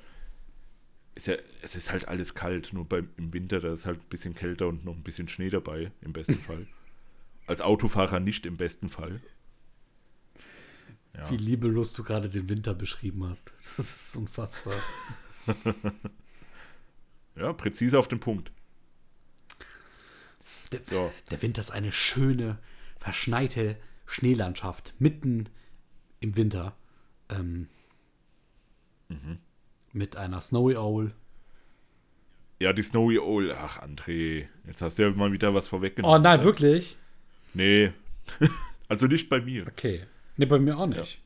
[SPEAKER 1] Ist ja, es ist halt alles kalt, nur beim, im Winter, da ist halt ein bisschen kälter und noch ein bisschen Schnee dabei, im besten Fall. Als Autofahrer nicht im besten Fall. Ja.
[SPEAKER 2] Wie liebelos du gerade den Winter beschrieben hast. Das ist unfassbar.
[SPEAKER 1] Ja, präzise auf den Punkt.
[SPEAKER 2] Der,
[SPEAKER 1] So.
[SPEAKER 2] der Winter ist eine schöne, verschneite Schneelandschaft mitten im Winter. Ähm,
[SPEAKER 1] Mhm.
[SPEAKER 2] Mit einer Snowy Owl.
[SPEAKER 1] Ja, die Snowy Owl. Ach, André, jetzt hast du ja mal wieder was
[SPEAKER 2] Oh
[SPEAKER 1] vorweggenommen.
[SPEAKER 2] nein,
[SPEAKER 1] ne?
[SPEAKER 2] wirklich?
[SPEAKER 1] Nee. also nicht bei mir.
[SPEAKER 2] Okay. Ne, bei mir auch nicht.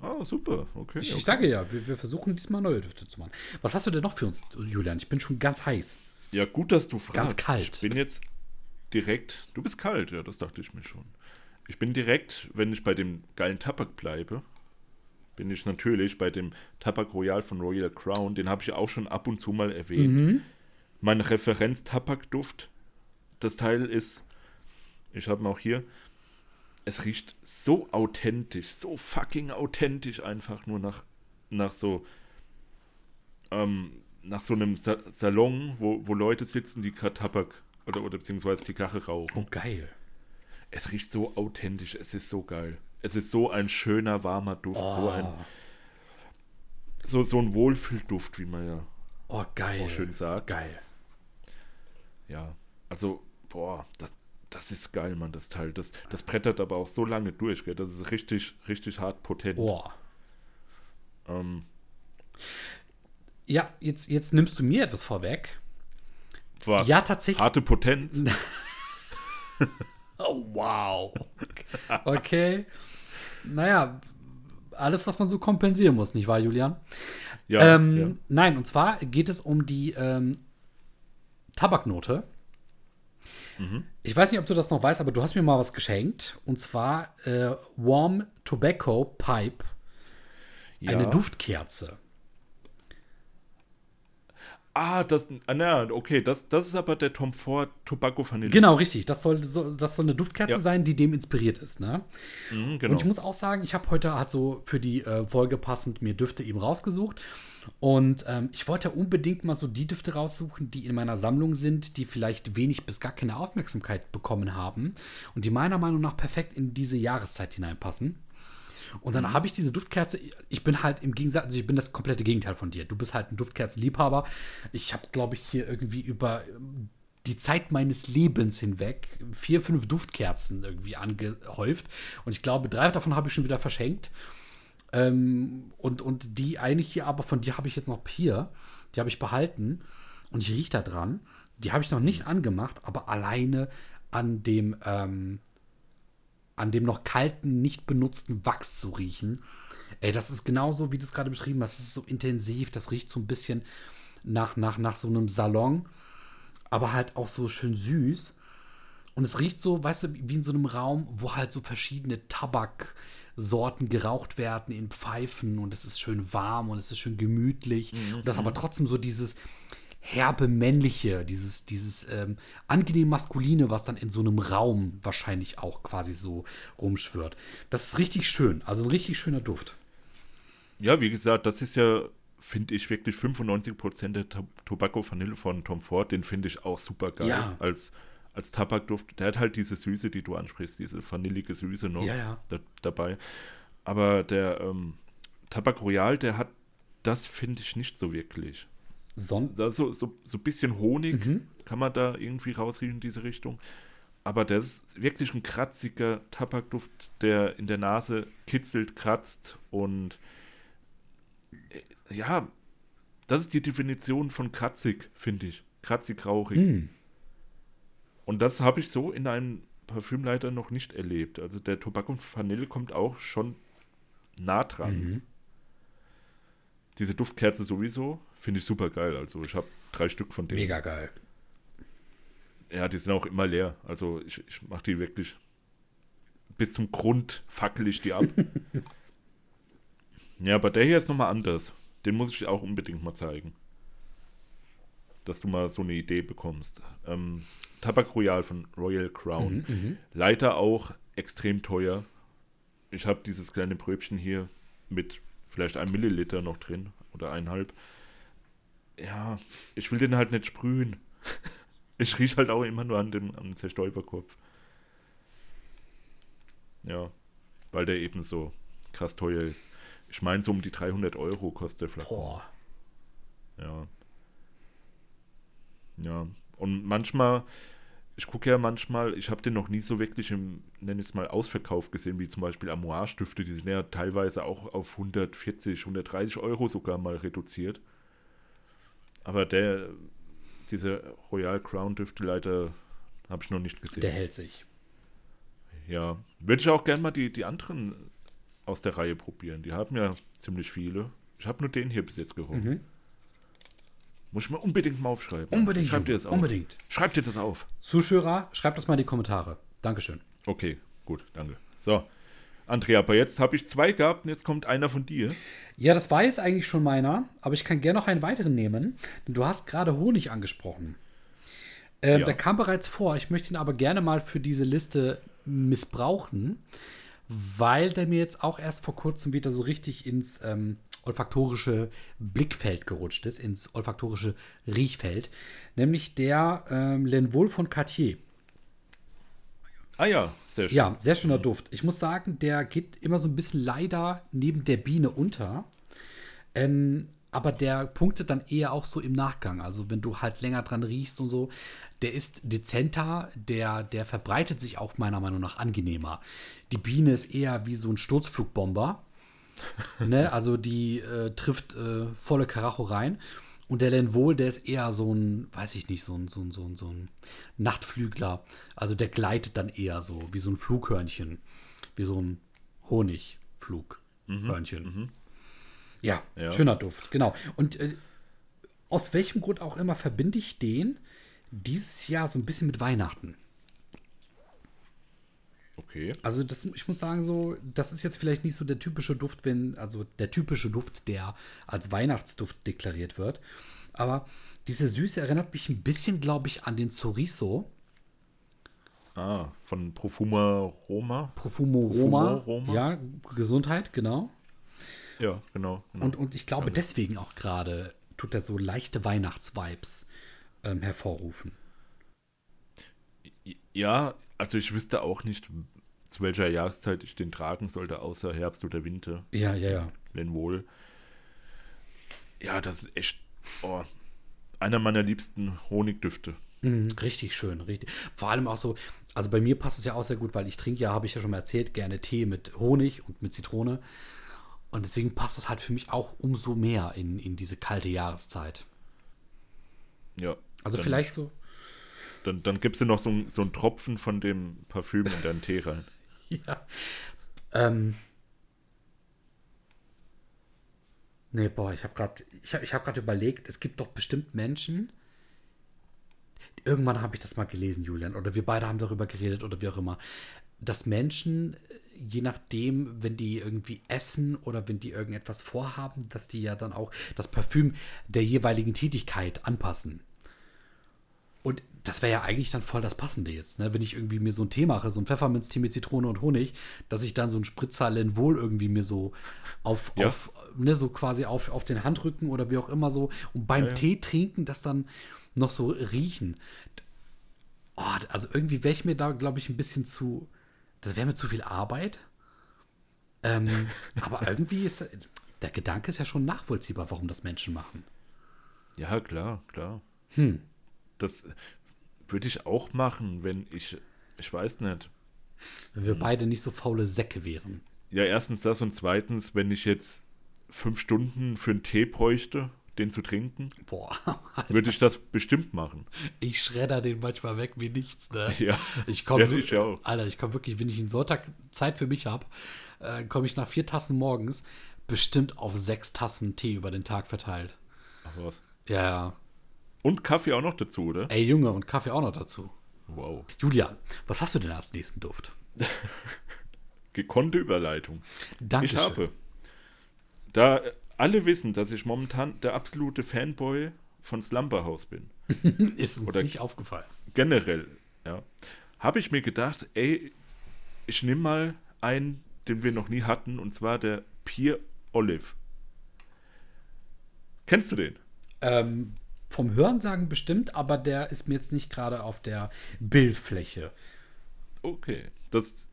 [SPEAKER 1] Ah, super. Okay.
[SPEAKER 2] Ich,
[SPEAKER 1] okay.
[SPEAKER 2] sage ja, wir, wir versuchen diesmal neue Düfte zu machen. Was hast du denn noch für uns, Julian? Ich bin schon ganz heiß.
[SPEAKER 1] Ja, gut, dass du fragst.
[SPEAKER 2] Ganz kalt.
[SPEAKER 1] Ich bin jetzt direkt. Du bist kalt, ja, das dachte ich mir schon. Ich bin direkt, wenn ich bei dem geilen Tabak bleibe, bin ich natürlich bei dem Tabak Royal von Royal Crown. Den habe ich ja auch schon ab und zu mal erwähnt.
[SPEAKER 2] Mhm.
[SPEAKER 1] Mein Referenz-Tabakduft. Das Teil ist, ich habe ihn auch hier. Es riecht so authentisch, so fucking authentisch einfach nur nach, nach so ähm, nach so einem Sa Salon, wo, wo Leute sitzen, die gerade Tabak oder, oder beziehungsweise Zigarre rauchen.
[SPEAKER 2] Oh, geil.
[SPEAKER 1] Es riecht so authentisch, es ist so geil. Es ist so ein schöner, warmer Duft, so ein
[SPEAKER 2] Oh,
[SPEAKER 1] so, so ein Wohlfühlduft, wie man ja
[SPEAKER 2] oh geil.
[SPEAKER 1] auch schön sagt.
[SPEAKER 2] Geil.
[SPEAKER 1] Ja, also, boah, das, das ist geil, Mann, das Teil. Das, das brettert aber auch so lange durch, gell? Das ist richtig, richtig hart potent.
[SPEAKER 2] Boah.
[SPEAKER 1] Ähm,
[SPEAKER 2] Ja, jetzt, jetzt nimmst du mir etwas vorweg.
[SPEAKER 1] was?
[SPEAKER 2] Ja, tatsächlich.
[SPEAKER 1] Harte Potenz?
[SPEAKER 2] Oh, wow. Okay. naja, alles, was man so kompensieren muss, nicht wahr, Julian?
[SPEAKER 1] Ja,
[SPEAKER 2] ähm,
[SPEAKER 1] ja.
[SPEAKER 2] Nein, und zwar geht es um die ähm, Tabaknote.
[SPEAKER 1] Mhm.
[SPEAKER 2] Ich weiß nicht, ob du das noch weißt, aber du hast mir mal was geschenkt. Und zwar äh, Warm Tobacco Pipe. Eine
[SPEAKER 1] Ja.
[SPEAKER 2] Duftkerze.
[SPEAKER 1] Ah, das, ah, na, okay, das, das ist aber der Tom Ford Tobacco Vanille.
[SPEAKER 2] Genau, richtig. Das soll, so, das soll eine Duftkerze
[SPEAKER 1] Ja.
[SPEAKER 2] sein, die dem inspiriert ist. Ne?
[SPEAKER 1] Mhm, genau.
[SPEAKER 2] Und ich muss auch sagen, ich habe heute halt so für die äh, Folge passend mir Düfte eben rausgesucht. Und ähm, ich wollte unbedingt mal so die Düfte raussuchen, die in meiner Sammlung sind, die vielleicht wenig bis gar keine Aufmerksamkeit bekommen haben und die meiner Meinung nach perfekt in diese Jahreszeit hineinpassen. Und dann habe ich diese Duftkerze. Ich bin halt im Gegensatz, also ich bin das komplette Gegenteil von dir. Du bist halt ein Duftkerzenliebhaber. Ich habe, glaube ich, hier irgendwie über ähm, die Zeit meines Lebens hinweg vier, fünf Duftkerzen irgendwie angehäuft. Und ich glaube, drei davon habe ich schon wieder verschenkt. Ähm, und, und die eine hier, aber von dir habe ich jetzt noch hier. Die habe ich behalten. Und ich rieche da dran. Die habe ich noch nicht angemacht, aber alleine an dem, ähm, an dem noch kalten, nicht benutzten Wachs zu riechen. Ey, das ist genauso, wie du es gerade beschrieben hast. Das ist so intensiv. Das riecht so ein bisschen nach, nach, nach so einem Salon, aber halt auch so schön süß. Und es riecht so, weißt du, wie in so einem Raum, wo halt so verschiedene Tabaksorten geraucht werden in Pfeifen und es ist schön warm und es ist schön gemütlich. Und das aber trotzdem so dieses herbe männliche, dieses, dieses ähm, angenehm maskuline, was dann in so einem Raum wahrscheinlich auch quasi so rumschwirrt. Das ist richtig schön. Also ein richtig schöner Duft.
[SPEAKER 1] Ja, wie gesagt, das ist ja, finde ich, wirklich 95% der To- Tobacco Vanille von Tom Ford, den finde ich auch super geil
[SPEAKER 2] Ja.
[SPEAKER 1] als, als Tabakduft. Der hat halt diese Süße, die du ansprichst, diese vanillige Süße noch
[SPEAKER 2] Ja, ja.
[SPEAKER 1] Da, dabei. Aber der ähm, Tabak Royal, der hat das, finde ich, nicht so wirklich.
[SPEAKER 2] Son
[SPEAKER 1] So, so, so ein bisschen Honig
[SPEAKER 2] Mhm.
[SPEAKER 1] kann man da irgendwie rausriechen in diese Richtung. Aber das ist wirklich ein kratziger Tabakduft, der in der Nase kitzelt, kratzt und äh, ja, das ist die Definition von kratzig, finde ich. Kratzig, rauchig.
[SPEAKER 2] Mm.
[SPEAKER 1] Und das habe ich so in einem Parfüm leider noch nicht erlebt. Also der Tobacco und Vanille kommt auch schon nah dran.
[SPEAKER 2] Mhm.
[SPEAKER 1] Diese Duftkerze sowieso finde ich super geil. Also ich habe drei Stück von denen.
[SPEAKER 2] Mega geil.
[SPEAKER 1] Ja, die sind auch immer leer. Also ich, ich mache die wirklich bis zum Grund fackel ich die ab. ja, aber der hier ist nochmal anders. Den muss ich dir auch unbedingt mal zeigen. Dass du mal so eine Idee bekommst. Ähm, Tabak Royal von Royal Crown.
[SPEAKER 2] Mhm,
[SPEAKER 1] Leider auch extrem teuer. Ich habe dieses kleine Pröbchen hier mit vielleicht einem Milliliter noch drin oder eineinhalb. Ja, ich will den halt nicht sprühen. Ich rieche halt auch immer nur an dem, an dem Zerstäuberkopf. Ja, weil der eben so krass teuer ist. Ich meine, so um die 300 Euro kostet der Flakon.
[SPEAKER 2] Boah.
[SPEAKER 1] Ja. Ja. Und manchmal ich gucke ja manchmal, ich habe den noch nie so wirklich im, nenne ich es mal, Ausverkauf gesehen, wie zum Beispiel Amoir-Stifte, die sind ja teilweise auch auf 140, 130 Euro sogar mal reduziert. Aber der, diese Royal Crown Düfte leider habe ich noch nicht gesehen.
[SPEAKER 2] Der hält sich.
[SPEAKER 1] Ja, würde ich auch gerne mal die, die anderen aus der Reihe probieren. Die haben ja ziemlich viele. Ich habe nur den hier bis jetzt geholt.
[SPEAKER 2] Mhm.
[SPEAKER 1] Muss ich mir unbedingt mal aufschreiben.
[SPEAKER 2] Unbedingt.
[SPEAKER 1] Schreib dir das auf.
[SPEAKER 2] Unbedingt.
[SPEAKER 1] Schreib dir das auf.
[SPEAKER 2] Zuschauer, schreibt das mal in die Kommentare. Dankeschön.
[SPEAKER 1] Okay, gut, danke. So, Andrea, aber jetzt habe ich zwei gehabt und jetzt kommt einer von dir.
[SPEAKER 2] Ja, das war jetzt eigentlich schon meiner, aber ich kann gerne noch einen weiteren nehmen. Denn du hast gerade Honig angesprochen. Ähm,
[SPEAKER 1] Ja.
[SPEAKER 2] Der kam bereits vor. Ich möchte ihn aber gerne mal für diese Liste missbrauchen, weil der mir jetzt auch erst vor kurzem wieder so richtig ins ähm, olfaktorische Blickfeld gerutscht ist, ins olfaktorische Riechfeld. Nämlich der ähm, Lenvol von Cartier.
[SPEAKER 1] Ah ja, sehr schön.
[SPEAKER 2] Ja, sehr schöner Duft. Ich muss sagen, der geht immer so ein bisschen leider neben der Biene unter. Ähm, aber der punktet dann eher auch so im Nachgang. Also wenn du halt länger dran riechst und so, der ist dezenter, der, der verbreitet sich auch meiner Meinung nach angenehmer. Die Biene ist eher wie so ein Sturzflugbomber. ne? Also die äh, trifft äh, volle Karacho rein. Und der Lenvol, der ist eher so ein, weiß ich nicht, so ein, so ein, so ein, so ein Nachtflügler. Also der gleitet dann eher so, wie so ein Flughörnchen. Wie so ein Honigflughörnchen. Ja,
[SPEAKER 1] Ja.
[SPEAKER 2] schöner Duft, genau. Und äh, aus welchem Grund auch immer verbinde ich den dieses Jahr so ein bisschen mit Weihnachten.
[SPEAKER 1] Okay.
[SPEAKER 2] Also das, ich muss sagen, so, das ist jetzt vielleicht nicht so der typische Duft, wenn, also der typische Duft, der als Weihnachtsduft deklariert wird. Aber diese Süße erinnert mich ein bisschen, glaube ich, an den Chorizo.
[SPEAKER 1] Ah, von Profuma Roma.
[SPEAKER 2] Profumo
[SPEAKER 1] Profumo
[SPEAKER 2] Roma. Ja, Gesundheit, genau.
[SPEAKER 1] Ja, genau. genau.
[SPEAKER 2] Und, und ich glaube, deswegen auch gerade tut er so leichte Weihnachtsvibes ähm, hervorrufen.
[SPEAKER 1] ja, also ich wüsste auch nicht, zu welcher Jahreszeit ich den tragen sollte, außer Herbst oder Winter.
[SPEAKER 2] Ja, ja, ja.
[SPEAKER 1] Wenn wohl. Ja, das ist echt oh, einer meiner liebsten Honigdüfte.
[SPEAKER 2] Mhm, richtig schön, richtig. Vor allem auch so, also bei mir passt es ja auch sehr gut, weil ich trinke ja, habe ich ja schon mal erzählt, gerne Tee mit Honig und mit Zitrone. Und deswegen passt das halt für mich auch umso mehr in, in diese kalte Jahreszeit.
[SPEAKER 1] Ja.
[SPEAKER 2] Also vielleicht so,
[SPEAKER 1] Dann, dann gibst du noch so, so einen Tropfen von dem Parfüm in deinen Tee rein.
[SPEAKER 2] ja. Ähm. Nee, boah, ich habe gerade ich hab, ich hab grad überlegt, es gibt doch bestimmt Menschen, irgendwann habe ich das mal gelesen, Julian, oder wir beide haben darüber geredet oder wie auch immer, dass Menschen, äh, je nachdem, wenn die irgendwie essen oder wenn die irgendetwas vorhaben, dass die ja dann auch das Parfüm der jeweiligen Tätigkeit anpassen. Das wäre ja eigentlich dann voll das Passende jetzt, ne? Wenn ich irgendwie mir so einen Tee mache, so ein Pfefferminztee mit Zitrone und Honig, dass ich dann so einen Spritzer Lenvol irgendwie mir so auf,
[SPEAKER 1] Ja.
[SPEAKER 2] auf ne, so quasi auf, auf den Handrücken oder wie auch immer so und beim
[SPEAKER 1] Ja, ja.
[SPEAKER 2] Tee trinken das dann noch so riechen. Oh, also irgendwie wäre ich mir da, glaube ich, ein bisschen zu, das wäre mir zu viel Arbeit. Ähm, aber irgendwie ist der Gedanke ist ja schon nachvollziehbar, warum das Menschen machen.
[SPEAKER 1] Ja, klar, klar.
[SPEAKER 2] Hm.
[SPEAKER 1] Das würde ich auch machen, wenn ich, ich weiß nicht.
[SPEAKER 2] Wenn wir beide nicht so faule Säcke wären.
[SPEAKER 1] Ja, erstens das und zweitens, wenn ich jetzt fünf Stunden für einen Tee bräuchte, den zu trinken,
[SPEAKER 2] Boah,
[SPEAKER 1] würde ich das bestimmt machen.
[SPEAKER 2] ich schredder den manchmal weg wie nichts, ne?
[SPEAKER 1] Ja.
[SPEAKER 2] Ich komme
[SPEAKER 1] Ja, ich auch.
[SPEAKER 2] Alter, ich komme wirklich, wenn ich einen Sonntag Zeit für mich habe, äh, komme ich nach vier Tassen morgens bestimmt auf sechs Tassen Tee über den Tag verteilt.
[SPEAKER 1] Ach was.
[SPEAKER 2] Ja, ja.
[SPEAKER 1] Und Kaffee auch noch dazu, oder?
[SPEAKER 2] Ey, Junge, und Kaffee auch noch dazu.
[SPEAKER 1] Wow.
[SPEAKER 2] Julian, was hast du denn als nächsten Duft?
[SPEAKER 1] Gekonnte Überleitung.
[SPEAKER 2] Dankeschön.
[SPEAKER 1] Ich habe. Da alle wissen, dass ich momentan der absolute Fanboy von Slumber House bin.
[SPEAKER 2] Ist uns
[SPEAKER 1] Oder-
[SPEAKER 2] nicht aufgefallen.
[SPEAKER 1] Generell, ja. Habe ich mir gedacht, ey, ich nehme mal einen, den wir noch nie hatten, und zwar der Pier Olive. Kennst du den?
[SPEAKER 2] Ähm, vom Hörensagen bestimmt, aber der ist mir jetzt nicht gerade auf der Bildfläche.
[SPEAKER 1] Okay. Das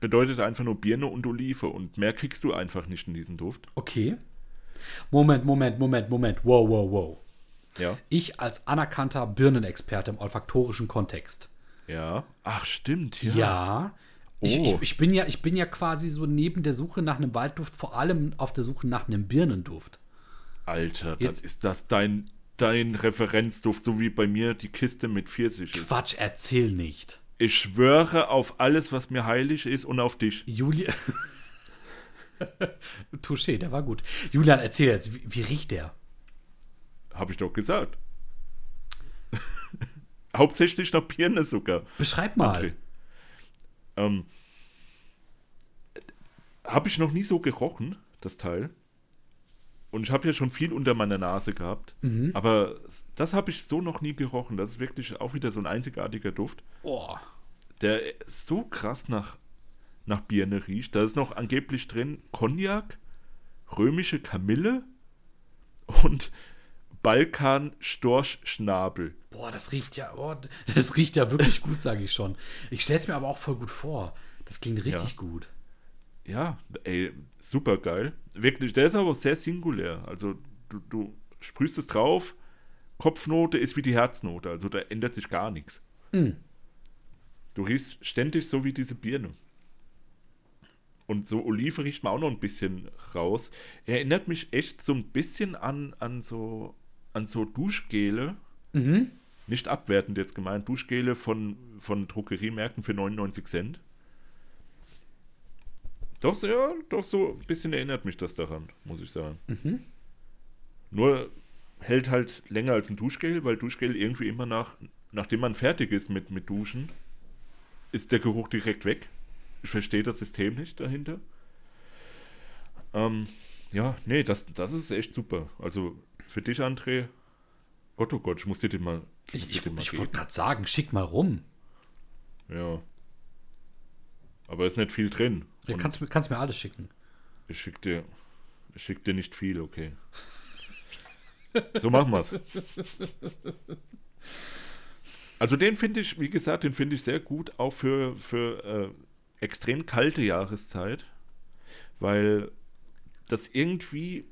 [SPEAKER 1] bedeutet einfach nur Birne und Olive und mehr kriegst du einfach nicht in diesem Duft.
[SPEAKER 2] Okay. Moment, Moment, Moment, Moment. Wow, wow, wow.
[SPEAKER 1] Ja.
[SPEAKER 2] Ich als anerkannter Birnenexperte im olfaktorischen Kontext.
[SPEAKER 1] Ja. Ach, stimmt, ja.
[SPEAKER 2] Ja. Ich,
[SPEAKER 1] Oh.
[SPEAKER 2] ich, ich, bin ja, ich bin ja quasi so neben der Suche nach einem Waldduft vor allem auf der Suche nach einem Birnenduft.
[SPEAKER 1] Alter, dann
[SPEAKER 2] Jetzt-
[SPEAKER 1] ist das dein, dein Referenzduft, so wie bei mir die Kiste mit Pfirsich ist.
[SPEAKER 2] Quatsch, erzähl nicht.
[SPEAKER 1] Ich schwöre auf alles, was mir heilig ist und auf dich.
[SPEAKER 2] Julian. Touché, der war gut. Julian, erzähl jetzt, wie, wie riecht der?
[SPEAKER 1] Habe ich doch gesagt. Hauptsächlich nach Birne sogar.
[SPEAKER 2] Beschreib mal.
[SPEAKER 1] André. Ähm, habe ich noch nie so gerochen, das Teil. Und ich habe ja schon viel unter meiner Nase gehabt.
[SPEAKER 2] Mhm.
[SPEAKER 1] Aber das habe ich so noch nie gerochen. Das ist wirklich auch wieder so ein einzigartiger Duft,
[SPEAKER 2] Oh.
[SPEAKER 1] der so krass nach, nach Birne riecht. Da ist noch angeblich drin Cognac, römische Kamille und Balkan-Storchschnabel.
[SPEAKER 2] Boah, das riecht ja, oh, das riecht ja wirklich gut, sage ich schon. Ich stell's mir aber auch voll gut vor. Das klingt richtig
[SPEAKER 1] Ja.
[SPEAKER 2] gut.
[SPEAKER 1] Ja, ey, super geil. Wirklich, der ist aber sehr singulär. Also du, du sprühst es drauf, Kopfnote ist wie die Herznote, also da ändert sich gar nichts. Du riechst ständig so wie diese Birne. Und so Olive riecht man auch noch ein bisschen raus. Er erinnert mich echt so ein bisschen an, an, so, an so Duschgele. Nicht abwertend jetzt gemeint, Duschgele von, von Drogeriemärkten für 99 Cent. Doch, so- ja, doch so ein bisschen erinnert mich das daran, muss ich sagen. Nur hält halt länger als ein Duschgel, weil Duschgel irgendwie immer nach, nachdem man fertig ist mit, mit Duschen, ist der Geruch direkt weg. Ich verstehe das System nicht dahinter. Ähm, ja, nee, das, das ist echt super. Also für dich, André, Gott, oh Gott, ich muss dir den mal,
[SPEAKER 2] Ich, ich, ich wollte gerade sagen, schick mal rum.
[SPEAKER 1] Ja. Aber ist nicht viel drin.
[SPEAKER 2] Du kannst, mir- kannst mir alles schicken.
[SPEAKER 1] ich schick dir, ich schick dir nicht viel, okay. So machen wir's. Also den finde ich, wie gesagt, den finde ich sehr gut, auch für, für äh, extrem kalte Jahreszeit, weil das irgendwie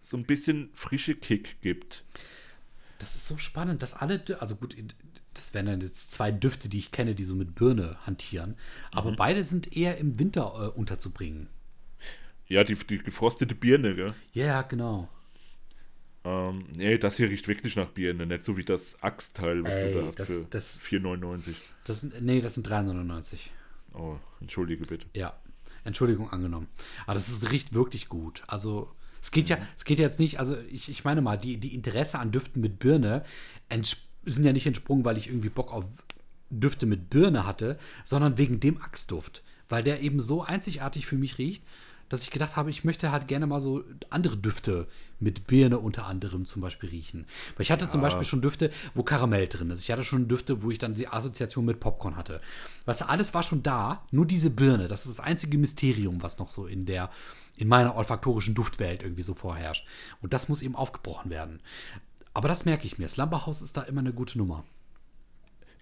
[SPEAKER 1] so ein bisschen frische Kick gibt.
[SPEAKER 2] Das ist so spannend, dass alle, also gut, das wären dann jetzt zwei Düfte, die ich kenne, die so mit Birne hantieren. Aber
[SPEAKER 1] Mhm.
[SPEAKER 2] beide sind eher im Winter äh, unterzubringen.
[SPEAKER 1] Ja, die, die gefrostete Birne, gell?
[SPEAKER 2] Ja, genau.
[SPEAKER 1] Ähm, nee, das hier riecht wirklich nach Birne, nicht so wie das Axtteil, was
[SPEAKER 2] Ey,
[SPEAKER 1] du da hast
[SPEAKER 2] das-
[SPEAKER 1] für
[SPEAKER 2] das-
[SPEAKER 1] 4,99.
[SPEAKER 2] Das nee, das sind 3,99.
[SPEAKER 1] Oh, entschuldige bitte.
[SPEAKER 2] Ja, Entschuldigung angenommen. Aber das ist, riecht wirklich gut. Also es geht ja, es geht jetzt nicht, also ich, ich meine mal, die, die Interesse an Düften mit Birne entsp- sind ja nicht entsprungen, weil ich irgendwie Bock auf Düfte mit Birne hatte, sondern wegen dem Axtduft. Weil der eben so einzigartig für mich riecht, dass ich gedacht habe, ich möchte halt gerne mal so andere Düfte mit Birne unter anderem zum Beispiel riechen. Weil ich hatte zum Beispiel schon Düfte, wo Karamell drin ist. Ich hatte schon Düfte, wo ich dann die Assoziation mit Popcorn hatte. Weißt du, alles war schon da, nur diese Birne. Das ist das einzige Mysterium, was noch so in der, in meiner olfaktorischen Duftwelt irgendwie so vorherrscht. Und das muss eben aufgebrochen werden. Aber das merke ich mir. Slumberhouse ist da immer eine gute Nummer.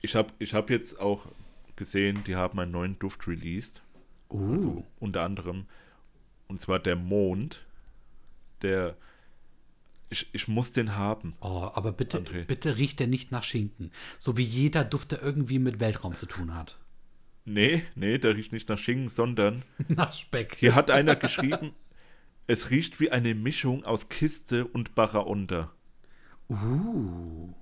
[SPEAKER 1] Ich habe ich hab jetzt auch gesehen, die haben einen neuen Duft released.
[SPEAKER 2] Uh.
[SPEAKER 1] Also unter anderem. Und zwar der Mond. Der. Ich, ich muss den haben.
[SPEAKER 2] Oh, aber bitte,
[SPEAKER 1] André.
[SPEAKER 2] bitte riecht der nicht nach Schinken. So wie jeder Duft, der irgendwie mit Weltraum zu tun hat.
[SPEAKER 1] Nee, nee, der riecht nicht nach Schinken, sondern
[SPEAKER 2] nach Speck.
[SPEAKER 1] hier hat einer geschrieben, es riecht wie eine Mischung aus Kiste und Baraonda.
[SPEAKER 2] Uh.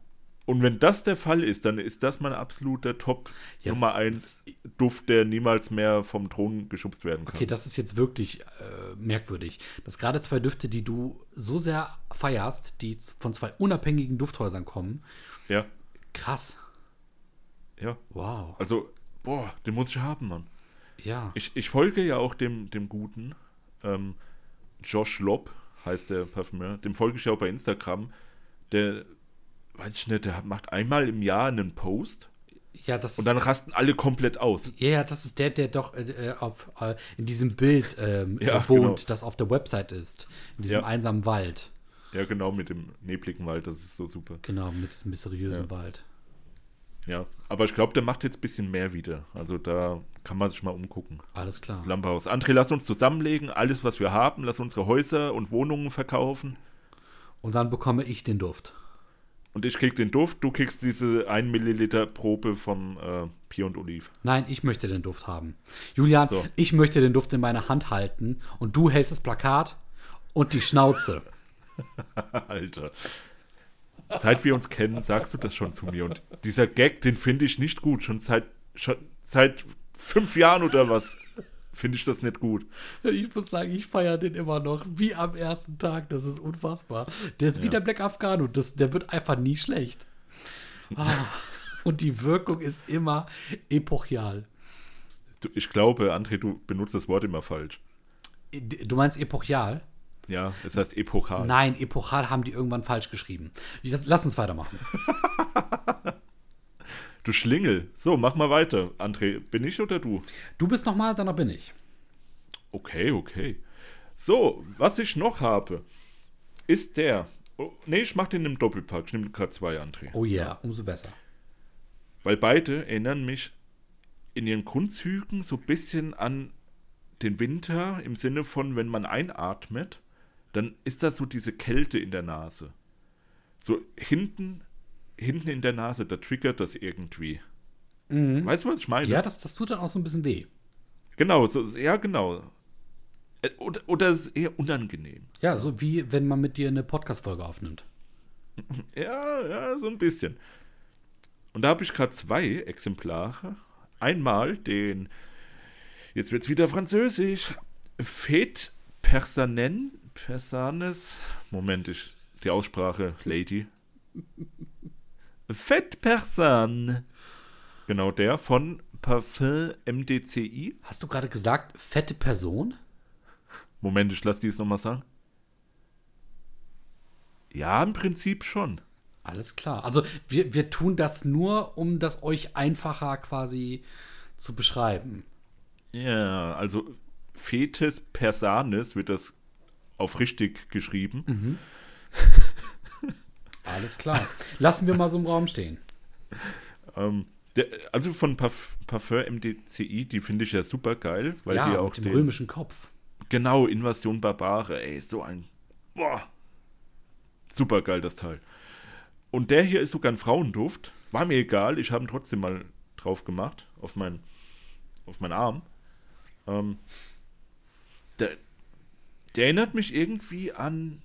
[SPEAKER 1] Und wenn das der Fall ist, dann ist das mein absoluter Top
[SPEAKER 2] Ja,
[SPEAKER 1] Nummer 1 Duft, der niemals mehr vom Thron geschubst werden kann.
[SPEAKER 2] Okay, das ist jetzt wirklich äh, merkwürdig. Dass gerade zwei Düfte, die du so sehr feierst, die von zwei unabhängigen Dufthäusern kommen.
[SPEAKER 1] Ja,
[SPEAKER 2] Krass.
[SPEAKER 1] ja.
[SPEAKER 2] Wow.
[SPEAKER 1] Also, boah, den muss ich haben, Mann.
[SPEAKER 2] Ja.
[SPEAKER 1] Ich, ich folge ja auch dem, dem Guten. Ähm, Josh Lobb heißt der Parfümeur. Dem folge ich ja auch bei Instagram. Der, weiß ich nicht, der macht einmal im Jahr einen Post
[SPEAKER 2] ja, das,
[SPEAKER 1] und dann rasten alle komplett aus.
[SPEAKER 2] ja, ja, das ist der, der doch äh, äh, auf, äh, in diesem Bild ähm,
[SPEAKER 1] Ja,
[SPEAKER 2] wohnt,
[SPEAKER 1] genau.
[SPEAKER 2] das auf der Website ist. In diesem
[SPEAKER 1] Ja.
[SPEAKER 2] einsamen Wald.
[SPEAKER 1] Ja, genau, mit dem nebligen Wald, das ist so super.
[SPEAKER 2] Genau, mit diesem mysteriösen Wald.
[SPEAKER 1] Ja, aber ich glaube, der macht jetzt ein bisschen mehr wieder. Also da kann man sich mal umgucken.
[SPEAKER 2] Alles klar.
[SPEAKER 1] Das Lampehaus. André, lass uns zusammenlegen, alles, was wir haben, lass unsere Häuser und Wohnungen verkaufen.
[SPEAKER 2] Und dann bekomme ich den Duft.
[SPEAKER 1] Und ich krieg den Duft, du kriegst diese 1 Milliliter Probe vom äh, Pier und Oliv.
[SPEAKER 2] Nein, ich möchte den Duft haben. Julian,
[SPEAKER 1] So.
[SPEAKER 2] ich möchte den Duft in meiner Hand halten und du hältst das Plakat und die Schnauze.
[SPEAKER 1] Alter. Seit wir uns kennen, sagst du das schon zu mir. Und dieser Gag, den finde ich nicht gut. Schon seit, schon seit fünf Jahren oder was finde ich das nicht gut.
[SPEAKER 2] Ich muss sagen, ich feiere den immer noch wie am ersten Tag. Das ist unfassbar. Der ist wie der Black Afghano. Das, der wird einfach nie schlecht. Ah, und die Wirkung ist immer epochial.
[SPEAKER 1] Du, ich glaube, André, du benutzt das Wort immer falsch.
[SPEAKER 2] Du meinst epochial?
[SPEAKER 1] Ja, es heißt epochal.
[SPEAKER 2] Nein, epochal haben die irgendwann falsch geschrieben. Das, lass uns weitermachen.
[SPEAKER 1] Du Schlingel. So, mach mal weiter. André, bin ich oder du?
[SPEAKER 2] Du bist nochmal, dann bin ich.
[SPEAKER 1] Okay, okay. So, was ich noch habe, ist der. Oh, nee, ich mach den im Doppelpack. Ich nehme K2, André.
[SPEAKER 2] Oh yeah, umso besser.
[SPEAKER 1] Weil beide erinnern mich in ihren Grundzügen so ein bisschen an den Winter im Sinne von, wenn man einatmet, dann ist das so diese Kälte in der Nase. So hinten, hinten in der Nase, da triggert das irgendwie. Weißt du, was ich meine?
[SPEAKER 2] Ja, das, das tut dann auch so ein bisschen weh.
[SPEAKER 1] Genau, so, ja, genau. Oder, oder es ist eher unangenehm.
[SPEAKER 2] Ja, so wie wenn man mit dir eine Podcast-Folge aufnimmt.
[SPEAKER 1] Ja, ja, so ein bisschen. Und da habe ich gerade zwei Exemplare. Einmal den, jetzt wird's wieder französisch, Fete Persanen, Persanes, Moment, ich, die Aussprache, Lady. Fete Persan. Genau der von Parfum MDCI.
[SPEAKER 2] Hast du gerade gesagt, fette Person?
[SPEAKER 1] Moment, ich lass die es nochmal sagen. Ja, im Prinzip schon.
[SPEAKER 2] Alles klar. Also wir, wir tun das nur, um das euch einfacher quasi zu beschreiben.
[SPEAKER 1] Ja, also Fetes Persanis wird das auf richtig geschrieben.
[SPEAKER 2] Alles klar. Lassen wir mal so im Raum stehen.
[SPEAKER 1] Ähm, der, also von Parf Parfum MDCI, die finde ich ja super geil, weil die
[SPEAKER 2] ja,
[SPEAKER 1] auch
[SPEAKER 2] mit dem
[SPEAKER 1] den,
[SPEAKER 2] römischen Kopf.
[SPEAKER 1] genau Invasion Barbare, ey, so ein boah, super geil das Teil. Und der hier ist sogar ein Frauenduft, war mir egal, ich habe ihn trotzdem mal drauf gemacht auf meinen auf meinen Arm. Ähm, der, der erinnert mich irgendwie an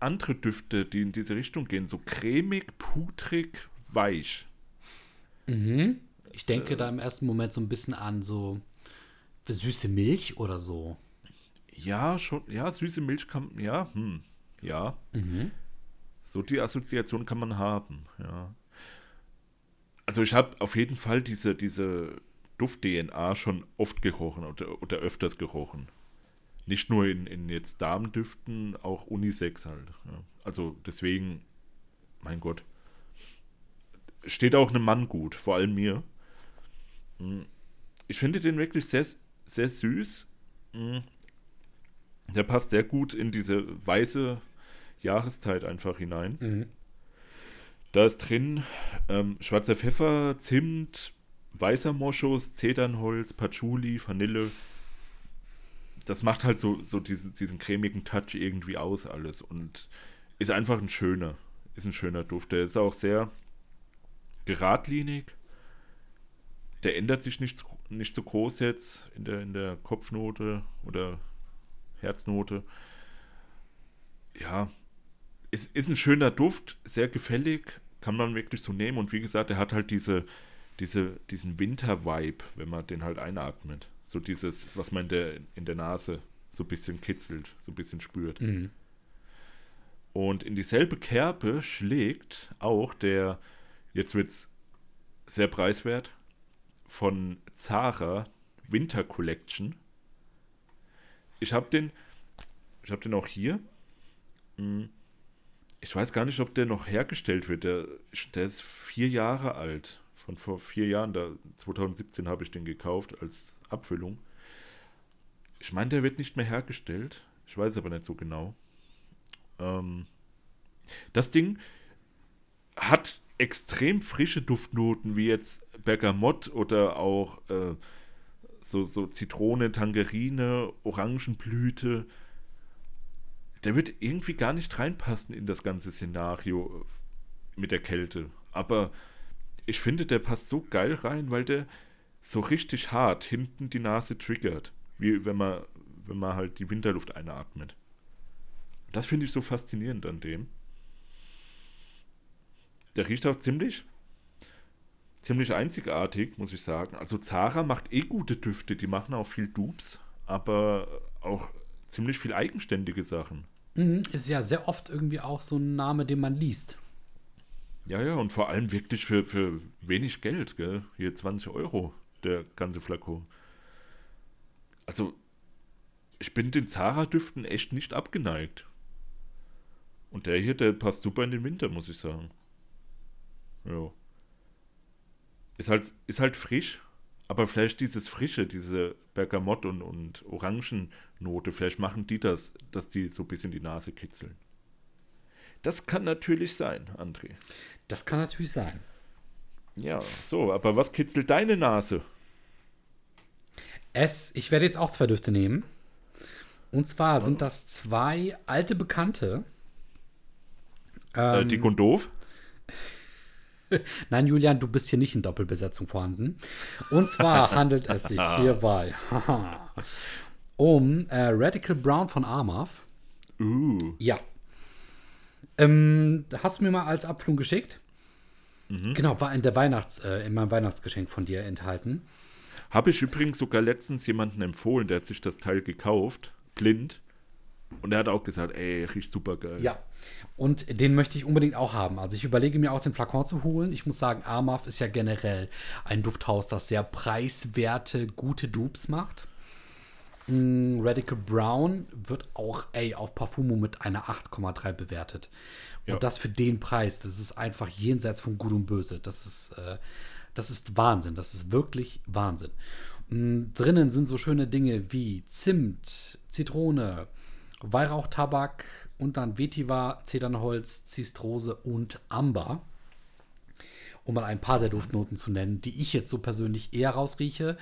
[SPEAKER 1] andere Düfte, die in diese Richtung gehen, so cremig, putrig, weich.
[SPEAKER 2] Ich denke da im ersten Moment so ein bisschen an so süße Milch oder so.
[SPEAKER 1] Ja, schon, ja, süße Milch kann, ja, hm, ja. So die Assoziation kann man haben, ja. Also ich habe auf jeden Fall diese, diese Duft-DNA schon oft gerochen oder, oder öfters gerochen. Nicht nur in, in jetzt Damendüften, auch Unisex halt. Ja. Also deswegen, mein Gott. Steht auch einem Mann gut, vor allem mir. Mm. Ich finde den wirklich sehr, sehr süß. Mm. Der passt sehr gut in diese weiße Jahreszeit einfach hinein. Da ist drin ähm, schwarzer Pfeffer, Zimt, weißer Moschus, Zedernholz, Patchouli, Vanille. Das macht halt so, so diese, diesen cremigen Touch irgendwie aus alles und ist einfach ein schöner, ist ein schöner Duft. Der ist auch sehr geradlinig. Der ändert sich nicht, so- nicht so groß jetzt in der, in der Kopfnote oder Herznote. Ja, ist, ist ein schöner Duft, sehr gefällig, kann man wirklich so nehmen. Und wie gesagt, er hat halt diese, diese, diesen Winter-Vibe, wenn man den halt einatmet. So dieses, was man in der, in der Nase so ein bisschen kitzelt, so ein bisschen spürt. Und in dieselbe Kerbe schlägt auch der, jetzt wird's sehr preiswert, von Zara Winter Collection. Ich habe den, ich habe den auch hier. Hm, Ich weiß gar nicht, ob der noch hergestellt wird. Der, der ist vier Jahre alt. Von vor vier Jahren, da 2017 habe ich den gekauft als Abfüllung. Ich meine, der wird nicht mehr hergestellt. Ich weiß aber nicht so genau. Ähm, das Ding hat extrem frische Duftnoten, wie jetzt Bergamott oder auch äh, so, so Zitrone, Tangerine, Orangenblüte. Der wird irgendwie gar nicht reinpassen in das ganze Szenario. mit der Kälte. Aber ich finde, der passt so geil rein, weil der so richtig hart hinten die Nase triggert. Wie wenn man, wenn man halt die Winterluft einatmet. Das finde ich so faszinierend an dem. Der riecht auch ziemlich, ziemlich einzigartig, muss ich sagen. Also Zara macht eh gute Düfte, die machen auch viel Dupes, aber auch ziemlich viel eigenständige Sachen.
[SPEAKER 2] Mhm, ist ja sehr oft irgendwie auch so ein Name, den man liest.
[SPEAKER 1] Ja, ja, und vor allem wirklich für, für wenig Geld, gell? Hier 20 Euro, der ganze Flakon. Also, ich bin den Zara-Düften echt nicht abgeneigt. Und der hier, der passt super in den Winter, muss ich sagen. Ja. Ist halt, ist halt frisch, aber vielleicht dieses Frische, diese Bergamott- und, und Orangennote, vielleicht machen die das, dass die so ein bisschen die Nase kitzeln. Das kann natürlich sein, André.
[SPEAKER 2] Das kann natürlich sein.
[SPEAKER 1] Ja, so, aber was kitzelt deine Nase?
[SPEAKER 2] Es, ich werde jetzt auch zwei Düfte nehmen. Und zwar sind das zwei alte Bekannte.
[SPEAKER 1] Äh, die Gondof?
[SPEAKER 2] Nein, Julian, du bist hier nicht in Doppelbesetzung vorhanden. Und zwar handelt es sich hierbei um äh, Radical Brown von Armav.
[SPEAKER 1] Uh,
[SPEAKER 2] Ja. Ähm, hast du mir mal als Abflug geschickt? Genau, war in der Weihnachts, äh, in meinem Weihnachtsgeschenk von dir enthalten.
[SPEAKER 1] Habe ich übrigens sogar letztens jemanden empfohlen, der hat sich das Teil gekauft, blind. Und er hat auch gesagt, ey, riecht super geil.
[SPEAKER 2] Ja. Und den möchte ich unbedingt auch haben. Also ich überlege mir auch den Flakon zu holen. Ich muss sagen, Armav ist ja generell ein Dufthaus, das sehr preiswerte, gute Dupes macht. Radical Brown wird auch, ey, auf Parfumo mit einer 8,3 bewertet. Und
[SPEAKER 1] Ja.
[SPEAKER 2] das für den Preis, das ist einfach jenseits von Gut und Böse. Das ist, äh, das ist Wahnsinn. Das ist wirklich Wahnsinn. Mm, drinnen sind so schöne Dinge wie Zimt, Zitrone, Weihrauchtabak und dann Vetiver, Zedernholz, Zistrose und Amber. Um mal ein paar der Duftnoten zu nennen, die ich jetzt so persönlich eher rausrieche.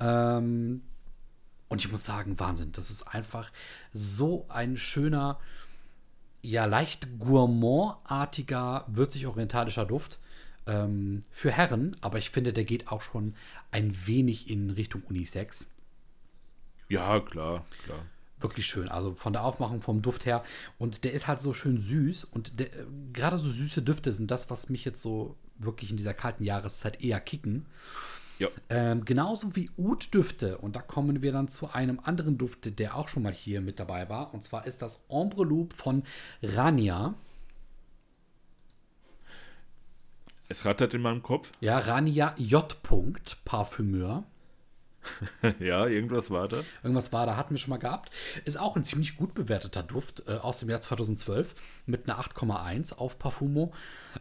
[SPEAKER 2] Ähm, und ich muss sagen, Wahnsinn. Das ist einfach so ein schöner, ja, leicht gourmandartiger, würzig-orientalischer Duft. Ähm, für Herren, aber ich finde, der geht auch schon ein wenig in Richtung Unisex.
[SPEAKER 1] Ja, klar, klar.
[SPEAKER 2] Wirklich schön. Also von der Aufmachung, vom Duft her. Und der ist halt so schön süß. Und der, äh, gerade so süße Düfte sind das, was mich jetzt so wirklich in dieser kalten Jahreszeit eher kicken.
[SPEAKER 1] Ja.
[SPEAKER 2] Ähm, genauso wie Oud-Düfte. Und da kommen wir dann zu einem anderen Duft, der auch schon mal hier mit dabei war. Und zwar ist das Ombre Loop von Rania.
[SPEAKER 1] Es rattert in meinem Kopf.
[SPEAKER 2] Ja, Rania J. Parfümeur.
[SPEAKER 1] ja, irgendwas war da.
[SPEAKER 2] Irgendwas war, da hatten wir schon mal gehabt. Ist auch ein ziemlich gut bewerteter Duft äh, aus dem Jahr 2012 mit einer 8,1 auf Parfumo.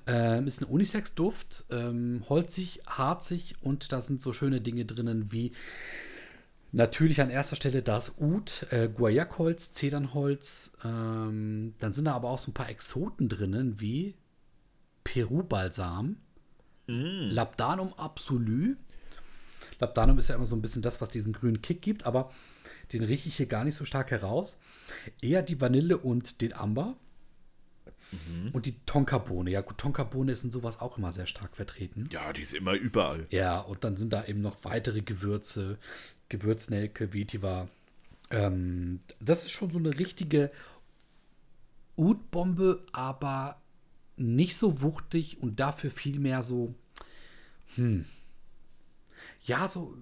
[SPEAKER 2] Ähm, ist ein Unisex-Duft, ähm, holzig, harzig und da sind so schöne Dinge drinnen wie natürlich an erster Stelle das Oud, äh, Guayakholz, Zedernholz. Ähm, dann sind da aber auch so ein paar Exoten drinnen wie Peru-Balsam, Labdanum Absolu. Labdanum ist ja immer so ein bisschen das, was diesen grünen Kick gibt, aber den rieche ich hier gar nicht so stark heraus. Eher die Vanille und den Amber. Und die Tonkabohne. Ja, gut, Tonkabohne ist in sowas auch immer sehr stark vertreten.
[SPEAKER 1] Ja, die ist immer überall.
[SPEAKER 2] Ja, und dann sind da eben noch weitere Gewürze, Gewürznelke, Vetiver. Ähm, das ist schon so eine richtige Oud-Bombe, aber nicht so wuchtig und dafür viel mehr so, hm. Ja, so,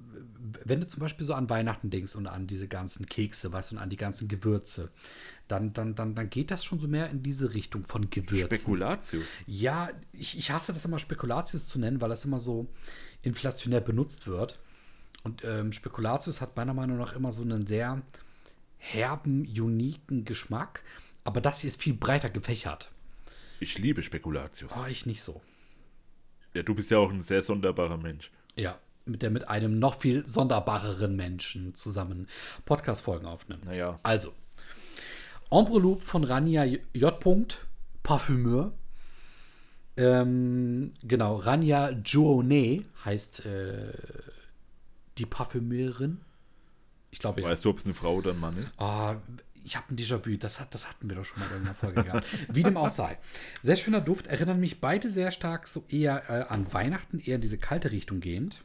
[SPEAKER 2] wenn du zum Beispiel so an Weihnachten denkst und an diese ganzen Kekse, weißt du, und an die ganzen Gewürze, dann, dann, dann, dann geht das schon so mehr in diese Richtung von Gewürzen.
[SPEAKER 1] Spekulatius.
[SPEAKER 2] Ja, ich, ich hasse das immer Spekulatius zu nennen, weil das immer so inflationär benutzt wird. Und ähm, Spekulatius hat meiner Meinung nach immer so einen sehr herben, uniken Geschmack. Aber das hier ist viel breiter gefächert.
[SPEAKER 1] Ich liebe Spekulatius.
[SPEAKER 2] Oh, ich nicht so.
[SPEAKER 1] Ja, du bist ja auch ein sehr sonderbarer Mensch.
[SPEAKER 2] Ja, mit der mit einem noch viel sonderbareren Menschen zusammen Podcast-Folgen aufnimmt.
[SPEAKER 1] Naja.
[SPEAKER 2] Also, Ombre Loop von Rania J. Parfümeur. Ähm, genau, Rania Journet heißt äh, die Parfümeurin. Ich glaube, ja.
[SPEAKER 1] Weißt du, ob es eine Frau oder ein Mann ist?
[SPEAKER 2] Ah, ich habe ein Déjà-vu, das, hat, das hatten wir doch schon mal in einer Folge gehabt. Wie dem auch sei. Sehr schöner Duft, erinnern mich beide sehr stark so eher äh, an Weihnachten, eher in diese kalte Richtung gehend.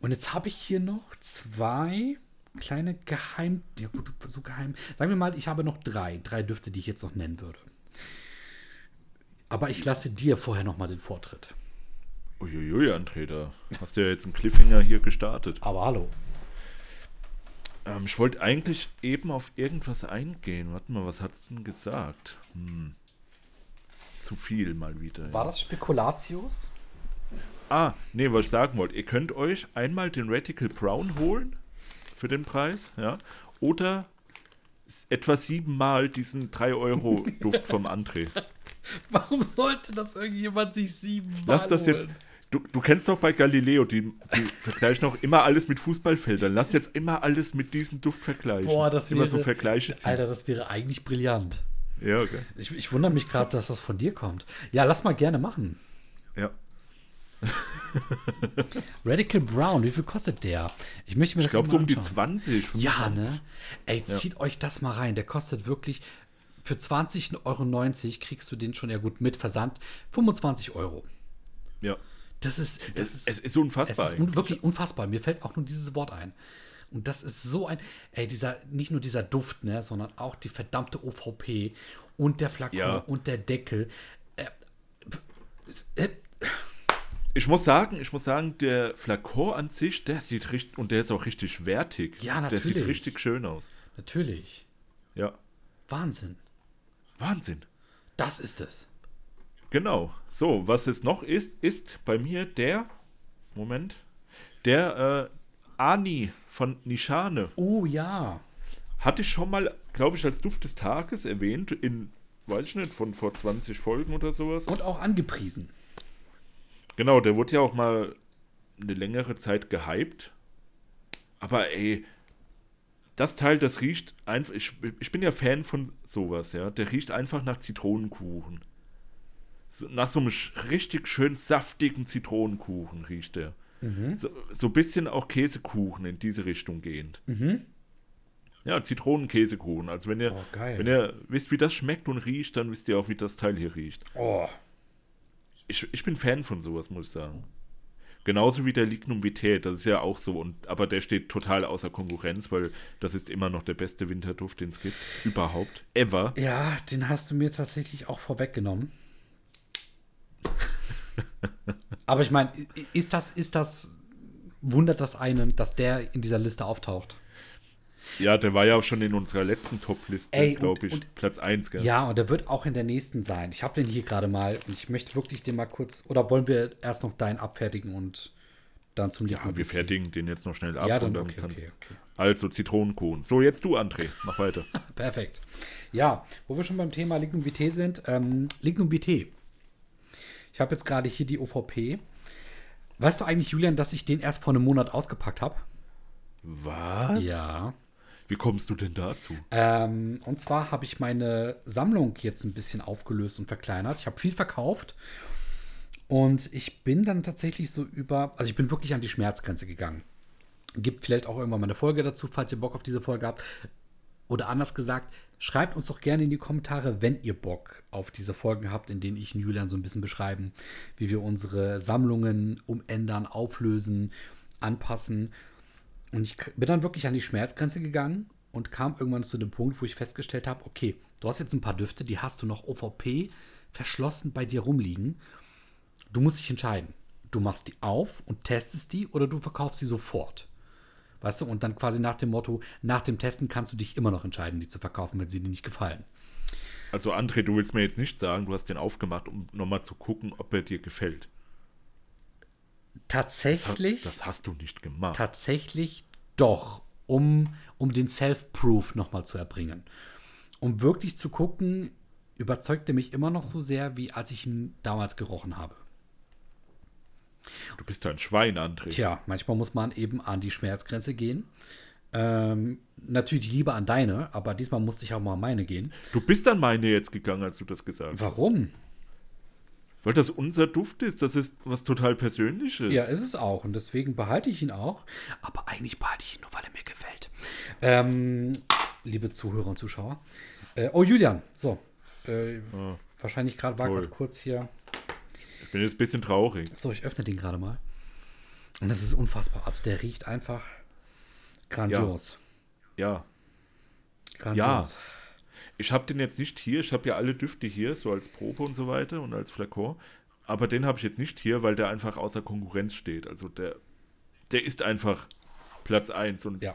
[SPEAKER 2] Und jetzt habe ich hier noch zwei kleine Geheim, ja gut, so geheim. Sagen wir mal, ich habe noch drei, drei Düfte, die ich jetzt noch nennen würde. Aber ich lasse dir vorher noch mal den Vortritt.
[SPEAKER 1] Uiuiui, da hast du ja jetzt einen Cliffhanger hier gestartet.
[SPEAKER 2] Aber hallo.
[SPEAKER 1] Ähm, ich wollte eigentlich eben auf irgendwas eingehen. Warte mal, was hast du denn gesagt? Hm. Zu viel mal wieder.
[SPEAKER 2] War das Spekulatius?
[SPEAKER 1] Ah, nee, was ich sagen wollte. Ihr könnt euch einmal den Radical Brown holen für den Preis, ja. Oder etwa siebenmal diesen 3-Euro-Duft vom André.
[SPEAKER 2] Warum sollte das irgendjemand sich sieben
[SPEAKER 1] Lass das jetzt. Du, du kennst doch bei Galileo, die, die vergleichen auch immer alles mit Fußballfeldern. Lass jetzt immer alles mit diesem Duft vergleichen.
[SPEAKER 2] Boah, das
[SPEAKER 1] immer
[SPEAKER 2] wäre,
[SPEAKER 1] so Vergleiche ziehen.
[SPEAKER 2] Alter, das wäre eigentlich brillant.
[SPEAKER 1] Ja, okay.
[SPEAKER 2] Ich, ich wundere mich gerade, dass das von dir kommt. Ja, lass mal gerne machen.
[SPEAKER 1] Ja.
[SPEAKER 2] Radical Brown, wie viel kostet der? Ich möchte mir
[SPEAKER 1] Ich
[SPEAKER 2] das
[SPEAKER 1] glaube
[SPEAKER 2] mal
[SPEAKER 1] so um die
[SPEAKER 2] anschauen.
[SPEAKER 1] 20. 25.
[SPEAKER 2] Ja, ne? Ey, zieht euch das mal rein. Der kostet wirklich für 20,90 Euro kriegst du den schon ja gut mit Versand. 25 Euro.
[SPEAKER 1] Ja.
[SPEAKER 2] Das ist, das
[SPEAKER 1] Es,
[SPEAKER 2] ist,
[SPEAKER 1] es ist unfassbar.
[SPEAKER 2] es ist un wirklich unfassbar. Mir fällt auch nur dieses Wort ein. Und das ist so ein, ey, dieser, nicht nur dieser Duft, ne, sondern auch die verdammte OVP und der Flakon
[SPEAKER 1] Ja.
[SPEAKER 2] und der Deckel. Äh, äh,
[SPEAKER 1] Ich muss sagen, ich muss sagen, der Flakon an sich, der sieht richtig und der ist auch richtig wertig.
[SPEAKER 2] Ja,
[SPEAKER 1] Der sieht
[SPEAKER 2] natürlich.
[SPEAKER 1] richtig schön aus.
[SPEAKER 2] natürlich.
[SPEAKER 1] Ja.
[SPEAKER 2] Wahnsinn.
[SPEAKER 1] Wahnsinn.
[SPEAKER 2] Das ist es.
[SPEAKER 1] Genau. So, was es noch ist, ist bei mir der Moment, der äh, Ani von Nishane.
[SPEAKER 2] Oh ja.
[SPEAKER 1] Hatte ich schon mal, glaube ich, als Duft des Tages erwähnt, in, weiß ich nicht, von vor 20 Folgen oder sowas.
[SPEAKER 2] Und auch angepriesen.
[SPEAKER 1] Genau, der wurde ja auch mal eine längere Zeit gehypt. Aber ey, das Teil, das riecht einfach. Ich, ich bin ja Fan von sowas, ja. Der riecht einfach nach Zitronenkuchen. So, nach so einem richtig schön saftigen Zitronenkuchen riecht der. So, so ein bisschen auch Käsekuchen in diese Richtung gehend. Ja, Zitronenkäsekuchen. Also wenn ihr,
[SPEAKER 2] Oh,
[SPEAKER 1] wenn ihr wisst, wie das schmeckt und riecht, dann wisst ihr auch, wie das Teil hier riecht.
[SPEAKER 2] Oh.
[SPEAKER 1] Ich, ich bin Fan von sowas, muss ich sagen. Genauso wie der Lignum Vitae, das ist ja auch so, und, aber der steht total außer Konkurrenz, weil das ist immer noch der beste Winterduft, den es gibt. Überhaupt. Ever.
[SPEAKER 2] Ja, den hast du mir tatsächlich auch vorweggenommen. Aber ich meine, ist das, ist das, wundert das einen, dass der in dieser Liste auftaucht?
[SPEAKER 1] Ja, der war ja auch schon in unserer letzten Top-Liste, glaube ich,
[SPEAKER 2] und-
[SPEAKER 1] Platz 1, gell?
[SPEAKER 2] Ja, und der wird auch in der nächsten sein. Ich habe den hier gerade mal und ich möchte wirklich den mal kurz, oder wollen wir erst noch deinen abfertigen und dann zum
[SPEAKER 1] Ja, wir fertigen den jetzt noch schnell ab
[SPEAKER 2] Ja, dann
[SPEAKER 1] und dann
[SPEAKER 2] okay,
[SPEAKER 1] kannst
[SPEAKER 2] okay, okay.
[SPEAKER 1] Also Zitronenkuchen. So, jetzt du, André. Mach weiter.
[SPEAKER 2] Perfekt. Ja, wo wir schon beim Thema Lignum Vitae sind, ähm, Lignum Vitae. Ich habe jetzt gerade hier die OVP. Weißt du eigentlich, Julian, dass ich den erst vor einem Monat ausgepackt habe?
[SPEAKER 1] Was?
[SPEAKER 2] Ja.
[SPEAKER 1] Wie kommst du denn dazu?
[SPEAKER 2] Ähm, und zwar habe ich meine Sammlung jetzt ein bisschen aufgelöst und verkleinert. Ich habe viel verkauft. Und ich bin dann tatsächlich so über, also ich bin wirklich an die Schmerzgrenze gegangen. Gibt vielleicht auch irgendwann mal eine Folge dazu, falls ihr Bock auf diese Folge habt. Oder anders gesagt, schreibt uns doch gerne in die Kommentare, wenn ihr Bock auf diese Folgen habt, in denen ich und Julian so ein bisschen beschreiben, wie wir unsere Sammlungen umändern, auflösen, anpassen. Und ich bin dann wirklich an die Schmerzgrenze gegangen und kam irgendwann zu dem Punkt, wo ich festgestellt habe, okay, du hast jetzt ein paar Düfte, die hast du noch OVP verschlossen bei dir rumliegen. Du musst dich entscheiden. Du machst die auf und testest die oder du verkaufst sie sofort. Weißt du, und dann quasi nach dem Motto, nach dem Testen kannst du dich immer noch entscheiden, die zu verkaufen, wenn sie dir nicht gefallen.
[SPEAKER 1] Also, André, du willst mir jetzt nicht sagen, du hast den aufgemacht, um nochmal zu gucken, ob er dir gefällt.
[SPEAKER 2] Tatsächlich,
[SPEAKER 1] Das hast du nicht gemacht.
[SPEAKER 2] tatsächlich doch, um, um den Self-Proof nochmal zu erbringen. Um wirklich zu gucken, überzeugt er mich immer noch so sehr, wie als ich ihn damals gerochen habe.
[SPEAKER 1] Du bist ein Schwein, André.
[SPEAKER 2] Tja, manchmal muss man eben an die Schmerzgrenze gehen. Ähm, natürlich lieber an deine, aber diesmal musste ich auch mal an meine gehen.
[SPEAKER 1] Du bist an meine jetzt gegangen, als du das gesagt hast.
[SPEAKER 2] Warum?
[SPEAKER 1] Weil das unser Duft ist. Das ist was total Persönliches.
[SPEAKER 2] Ja, ist es auch. Und deswegen behalte ich ihn auch. Aber eigentlich behalte ich ihn nur, weil er mir gefällt. Ähm, liebe Zuhörer und Zuschauer. Äh, oh, Julian, so. Äh,
[SPEAKER 1] Ah,
[SPEAKER 2] wahrscheinlich gerade war gerade kurz hier.
[SPEAKER 1] ich bin jetzt ein bisschen traurig.
[SPEAKER 2] So, ich öffne den gerade mal. Und das ist unfassbar. Also der riecht einfach grandios.
[SPEAKER 1] Ja,
[SPEAKER 2] Grandios.
[SPEAKER 1] Ich habe den jetzt nicht hier. Ich habe ja alle Düfte hier, so als Probe und so weiter und als Flakon. Aber den habe ich jetzt nicht hier, weil der einfach außer Konkurrenz steht. Also der, der ist einfach Platz 1 und
[SPEAKER 2] Ja.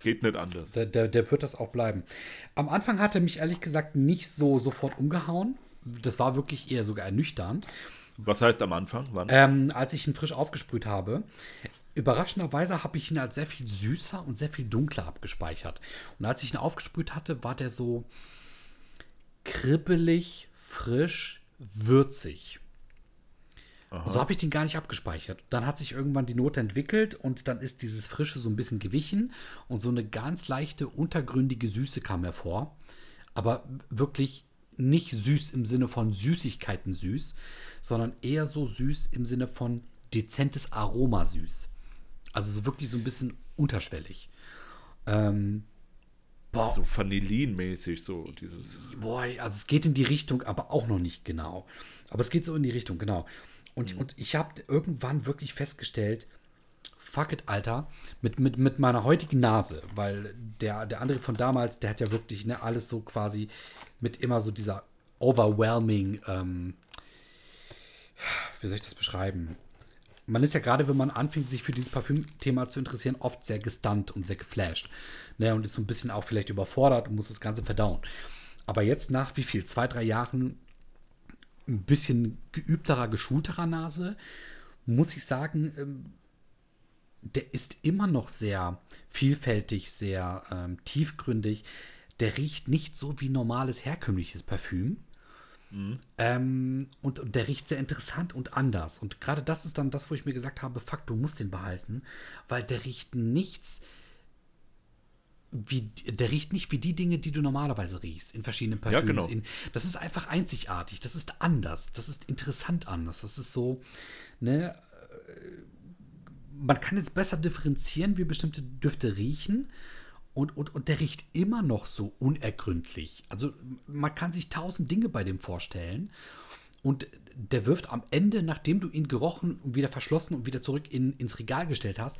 [SPEAKER 1] geht nicht anders.
[SPEAKER 2] Der, der, der wird das auch bleiben. Am Anfang hat er mich ehrlich gesagt nicht so sofort umgehauen. Das war wirklich eher sogar ernüchternd.
[SPEAKER 1] Was heißt am Anfang? Wann?
[SPEAKER 2] Ähm, als ich ihn frisch aufgesprüht habe, überraschenderweise habe ich ihn als sehr viel süßer und sehr viel dunkler abgespeichert. Und als ich ihn aufgesprüht hatte, war der so kribbelig, frisch, würzig. Und so habe ich den gar nicht abgespeichert. Dann hat sich irgendwann die Note entwickelt und dann ist dieses Frische so ein bisschen gewichen und so eine ganz leichte, untergründige Süße kam hervor. Aber wirklich nicht süß im Sinne von Süßigkeiten süß, sondern eher so süß im Sinne von dezentes Aroma süß. Also so wirklich so ein bisschen unterschwellig. Ähm, boah,
[SPEAKER 1] so Vanillin-mäßig, so dieses.
[SPEAKER 2] Boah, also es geht in die Richtung, aber auch noch nicht genau. Aber es geht so in die Richtung, genau. Und, und ich habe irgendwann wirklich festgestellt, fuck it, Alter, mit, mit, mit meiner heutigen Nase, weil der, der andere von damals, der hat ja wirklich ne, alles so quasi mit immer so dieser overwhelming, ähm, wie soll ich das beschreiben? Man ist ja gerade, wenn man anfängt, sich für dieses Parfümthema zu interessieren, oft sehr gestunt und sehr geflasht. Ne, und ist so ein bisschen auch vielleicht überfordert und muss das Ganze verdauen. Aber jetzt nach wie viel? Zwei, drei Jahren ein bisschen geübterer, geschulterer Nase, muss ich sagen, ähm, der ist immer noch sehr vielfältig, sehr ähm, tiefgründig. Der riecht nicht so wie normales herkömmliches Parfüm. Ähm, und, und der riecht sehr interessant und anders. Und gerade das ist dann das, wo ich mir gesagt habe, fuck, du musst den behalten, weil der riecht nichts wie, der riecht nicht wie die Dinge, die du normalerweise riechst in verschiedenen
[SPEAKER 1] Ja,
[SPEAKER 2] Parfüms.
[SPEAKER 1] genau.
[SPEAKER 2] in, das ist einfach einzigartig, das ist anders, das ist interessant anders. Das ist so, ne, äh, man kann jetzt besser differenzieren, wie bestimmte Düfte riechen. Und, und, und der riecht immer noch so unergründlich. Also man kann sich tausend Dinge bei dem vorstellen. Und der wirft am Ende, nachdem du ihn gerochen und wieder verschlossen und wieder zurück in, ins Regal gestellt hast,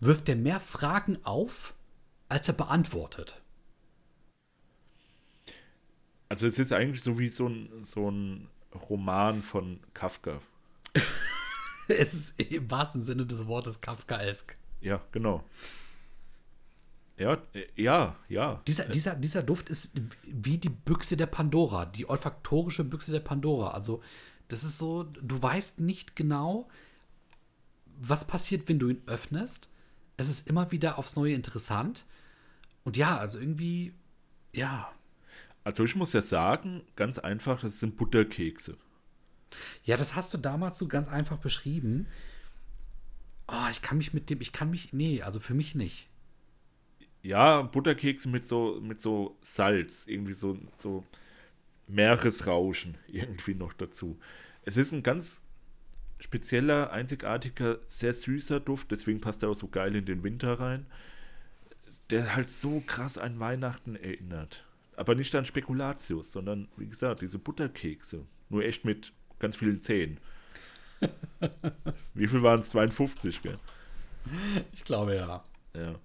[SPEAKER 2] wirft der mehr Fragen auf, als er beantwortet.
[SPEAKER 1] Also es ist eigentlich so wie so ein, so ein Roman von Kafka.
[SPEAKER 2] Es ist im wahrsten Sinne des Wortes Kafkaesk.
[SPEAKER 1] Ja, genau. Ja, äh, ja, ja.
[SPEAKER 2] Dieser, dieser, dieser Duft ist wie die Büchse der Pandora, die olfaktorische Büchse der Pandora. Also, das ist so, du weißt nicht genau, was passiert, wenn du ihn öffnest. Es ist immer wieder aufs Neue interessant. Und ja, also irgendwie, ja.
[SPEAKER 1] Also ich muss ja sagen, ganz einfach, das sind Butterkekse.
[SPEAKER 2] Ja, das hast du damals so ganz einfach beschrieben. Oh, ich kann mich mit dem, ich kann mich, nee, also für mich nicht.
[SPEAKER 1] Ja, Butterkekse mit so, mit so Salz, irgendwie so, so Meeresrauschen irgendwie noch dazu. Es ist ein ganz spezieller, einzigartiger, sehr süßer Duft, deswegen passt er auch so geil in den Winter rein, der halt so krass an Weihnachten erinnert. Aber nicht an Spekulatius, sondern wie gesagt, diese Butterkekse. Nur echt mit ganz vielen Zähnen. Wie viel waren es? 52, gell?
[SPEAKER 2] Ich glaube ja.
[SPEAKER 1] Ja.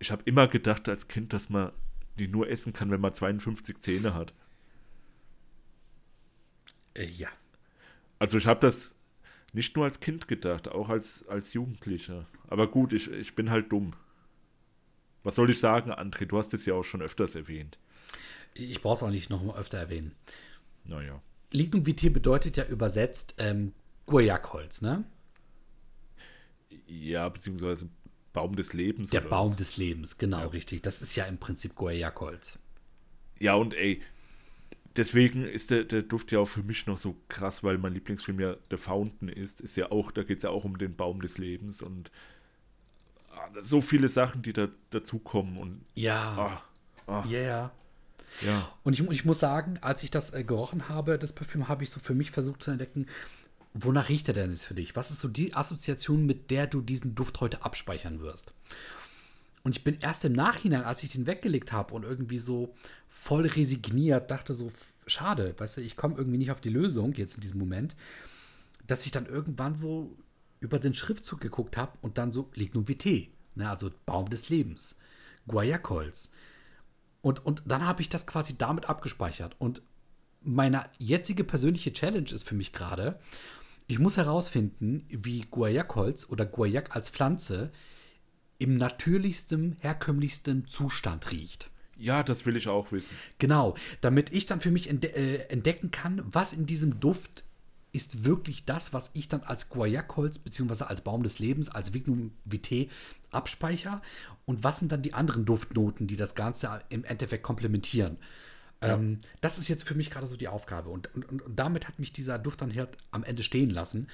[SPEAKER 1] Ich habe immer gedacht als Kind, dass man die nur essen kann, wenn man 52 Zähne hat.
[SPEAKER 2] Äh, ja.
[SPEAKER 1] Also ich habe das nicht nur als Kind gedacht, auch als, als Jugendlicher. Aber gut, ich, ich bin halt dumm. Was soll ich sagen, André? Du hast es ja auch schon öfters erwähnt.
[SPEAKER 2] Ich brauche es auch nicht noch öfter erwähnen.
[SPEAKER 1] Naja.
[SPEAKER 2] Lignum vitae bedeutet ja übersetzt ähm, Guayac-Holz, ne?
[SPEAKER 1] Ja, beziehungsweise Baum des Lebens.
[SPEAKER 2] Der Baum
[SPEAKER 1] was.
[SPEAKER 2] des Lebens, genau, richtig. Das ist ja im Prinzip Guayac-Holz.
[SPEAKER 1] Ja, und ey, deswegen ist der, der Duft ja auch für mich noch so krass, weil mein Lieblingsfilm ja The Fountain ist. Ist ja auch, da geht es ja auch um den Baum des Lebens und ah, so viele Sachen, die da dazukommen und
[SPEAKER 2] Ja,
[SPEAKER 1] ah, ah,
[SPEAKER 2] yeah.
[SPEAKER 1] ja.
[SPEAKER 2] Und ich, ich muss sagen, als ich das äh, gerochen habe, das Parfüm, habe ich so für mich versucht zu entdecken, wonach riecht er denn jetzt für dich? Was ist so die Assoziation, mit der du diesen Duft heute abspeichern wirst? Und ich bin erst im Nachhinein, als ich den weggelegt habe und irgendwie so voll resigniert, dachte so, schade, weißt du, ich komme irgendwie nicht auf die Lösung jetzt in diesem Moment, dass ich dann irgendwann so über den Schriftzug geguckt habe und dann so Lignum Vitae, ne, also Baum des Lebens, Guayacholz. Und, und dann habe ich das quasi damit abgespeichert. Und meine jetzige persönliche Challenge ist für mich gerade, ich muss herausfinden, wie Guayacholz oder Guayac als Pflanze im natürlichsten, herkömmlichsten Zustand riecht.
[SPEAKER 1] Ja, das will ich auch wissen.
[SPEAKER 2] Genau, damit ich dann für mich entde äh, entdecken kann, was in diesem Duft ist wirklich das, was ich dann als Guayacholz bzw. als Baum des Lebens, als Vignum Vitae abspeicher und was sind dann die anderen Duftnoten, die das Ganze im Endeffekt komplementieren. Ja. Ähm, das ist jetzt für mich gerade so die Aufgabe und, und, und, damit hat mich dieser Duft dann halt am Ende stehen lassen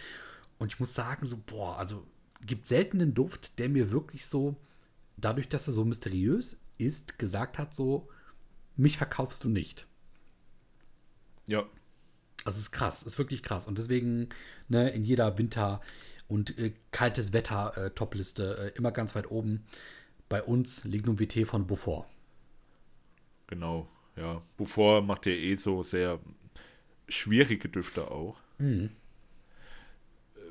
[SPEAKER 2] und ich muss sagen, so, boah, also gibt selten einen Duft, der mir wirklich so, dadurch, dass er so mysteriös ist, gesagt hat, so, mich verkaufst du nicht.
[SPEAKER 1] Ja.
[SPEAKER 2] Also es ist krass, ist wirklich krass. Und deswegen, ne, in jeder Winter- und äh, kaltes Wetter-Topliste äh, immer ganz weit oben. Bei uns Lignum Vitae von Beaufort.
[SPEAKER 1] Genau, ja. Beaufort macht ja eh so sehr schwierige Düfte auch. Mhm.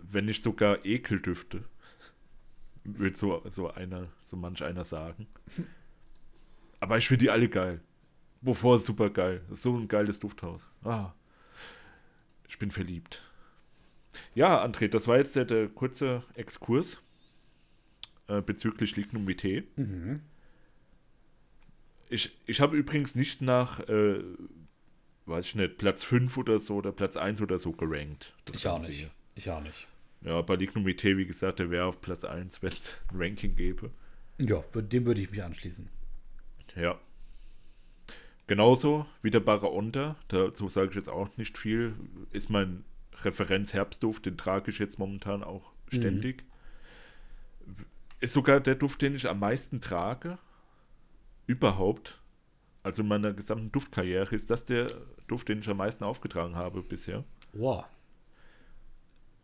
[SPEAKER 1] Wenn nicht sogar Ekeldüfte würde so, so einer, so manch einer sagen. Aber ich finde die alle geil. Wovor super geil. So ein geiles Dufthaus. Ah. Ich bin verliebt. Ja, André, das war jetzt der, der kurze Exkurs äh, bezüglich Lignum. Mhm. Ich, ich habe übrigens nicht nach, äh, weiß ich nicht, Platz 5 oder so oder Platz 1 oder so gerankt.
[SPEAKER 2] ich auch nicht. Hier. Ich auch nicht.
[SPEAKER 1] Ja, bei Lignum wie gesagt, der wäre auf Platz 1, wenn es ein Ranking gäbe.
[SPEAKER 2] Ja, dem würde ich mich anschließen.
[SPEAKER 1] Ja. Genauso wie der Baraonda, dazu sage ich jetzt auch nicht viel, ist mein Referenz-Herbstduft, den trage ich jetzt momentan auch ständig. Mhm. Ist sogar der Duft, den ich am meisten trage, überhaupt. Also in meiner gesamten Duftkarriere ist das der Duft, den ich am meisten aufgetragen habe bisher.
[SPEAKER 2] Wow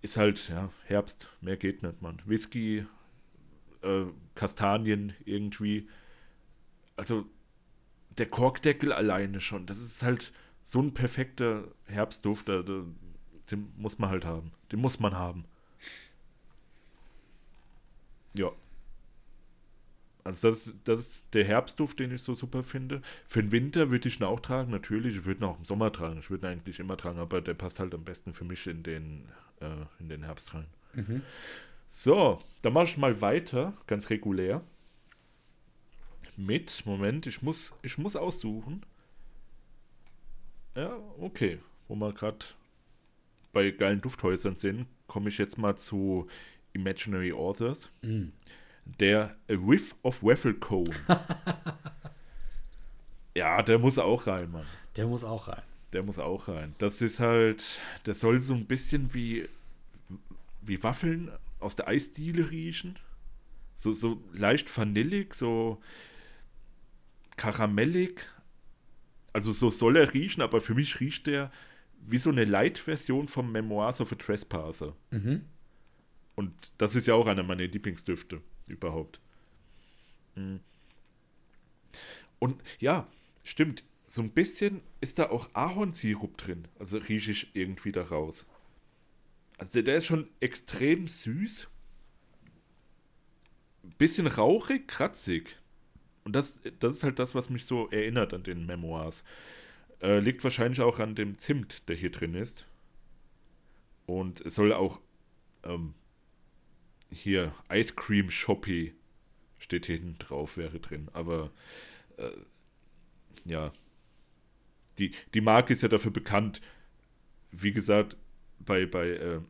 [SPEAKER 1] ist halt, ja, Herbst, mehr geht nicht, man. Whisky, äh, Kastanien irgendwie. Also der Korkdeckel alleine schon, das ist halt so ein perfekter Herbstduft, den muss man halt haben. Den muss man haben. Ja. Also das, das ist der Herbstduft, den ich so super finde. Für den Winter würde ich ihn auch tragen, natürlich. Ich würde ihn auch im Sommer tragen. Ich würde ihn eigentlich immer tragen, aber der passt halt am besten für mich in den, äh, in den Herbst rein. Mhm. So, dann mache ich mal weiter, ganz regulär. Mit, Moment, ich muss, ich muss aussuchen. Ja, okay. Wo wir gerade bei geilen Dufthäusern sind, komme ich jetzt mal zu Imaginary Authors. Mhm der A Whiff of Waffle Cone. ja, der muss auch rein, Mann.
[SPEAKER 2] Der muss auch rein.
[SPEAKER 1] Der muss auch rein. Das ist halt, das soll so ein bisschen wie, wie Waffeln aus der Eisdiele riechen. So, so leicht vanillig, so karamellig. Also so soll er riechen, aber für mich riecht der wie so eine Light-Version vom Memoirs of a Trespasser. Mhm. Und das ist ja auch einer meiner Lieblingsdüfte überhaupt. Hm. Und ja, stimmt, so ein bisschen ist da auch Ahornsirup drin. Also rieche ich irgendwie da raus. Also der ist schon extrem süß. Bisschen rauchig, kratzig. Und das, das ist halt das, was mich so erinnert an den Memoirs. Äh, liegt wahrscheinlich auch an dem Zimt, der hier drin ist. Und es soll auch ähm, hier Ice Cream Shoppy steht hier hinten drauf, wäre drin. Aber äh, ja, die, die Marke ist ja dafür bekannt, wie gesagt, bei, bei äh,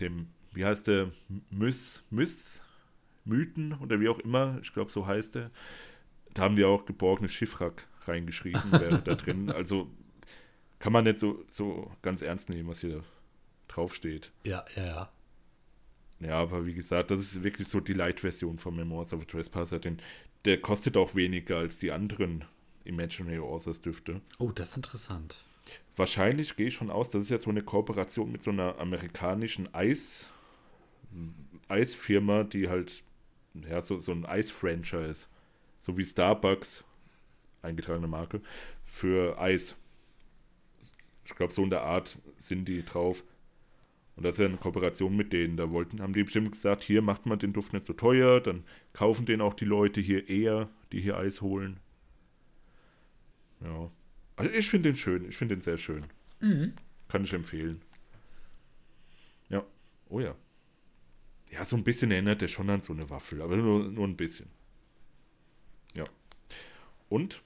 [SPEAKER 1] dem, wie heißt der, Myth, Myth, Mythen oder wie auch immer, ich glaube, so heißt der, da haben die auch geborgenes Schiffrack reingeschrieben, wäre da drin. Also kann man nicht so, so ganz ernst nehmen, was hier draufsteht.
[SPEAKER 2] Ja, ja, ja.
[SPEAKER 1] Ja, aber wie gesagt, das ist wirklich so die Light-Version von Memoirs of a Trespasser, denn der kostet auch weniger als die anderen Imaginary Authors Düfte.
[SPEAKER 2] Oh, das ist interessant.
[SPEAKER 1] Wahrscheinlich gehe ich schon aus, das ist ja so eine Kooperation mit so einer amerikanischen Eis, Eisfirma, die halt ja, so, so ein Eis-Franchise. So wie Starbucks, eingetragene Marke, für Eis. Ich glaube, so in der Art sind die drauf. Und das ist ja eine Kooperation mit denen. Da wollten, haben die bestimmt gesagt, hier macht man den Duft nicht so teuer, dann kaufen den auch die Leute hier eher, die hier Eis holen. Ja. Also ich finde den schön, ich finde den sehr schön.
[SPEAKER 2] Mhm.
[SPEAKER 1] Kann ich empfehlen. Ja. Oh ja. Ja, so ein bisschen erinnert der schon an so eine Waffel, aber nur, nur ein bisschen. Ja. Und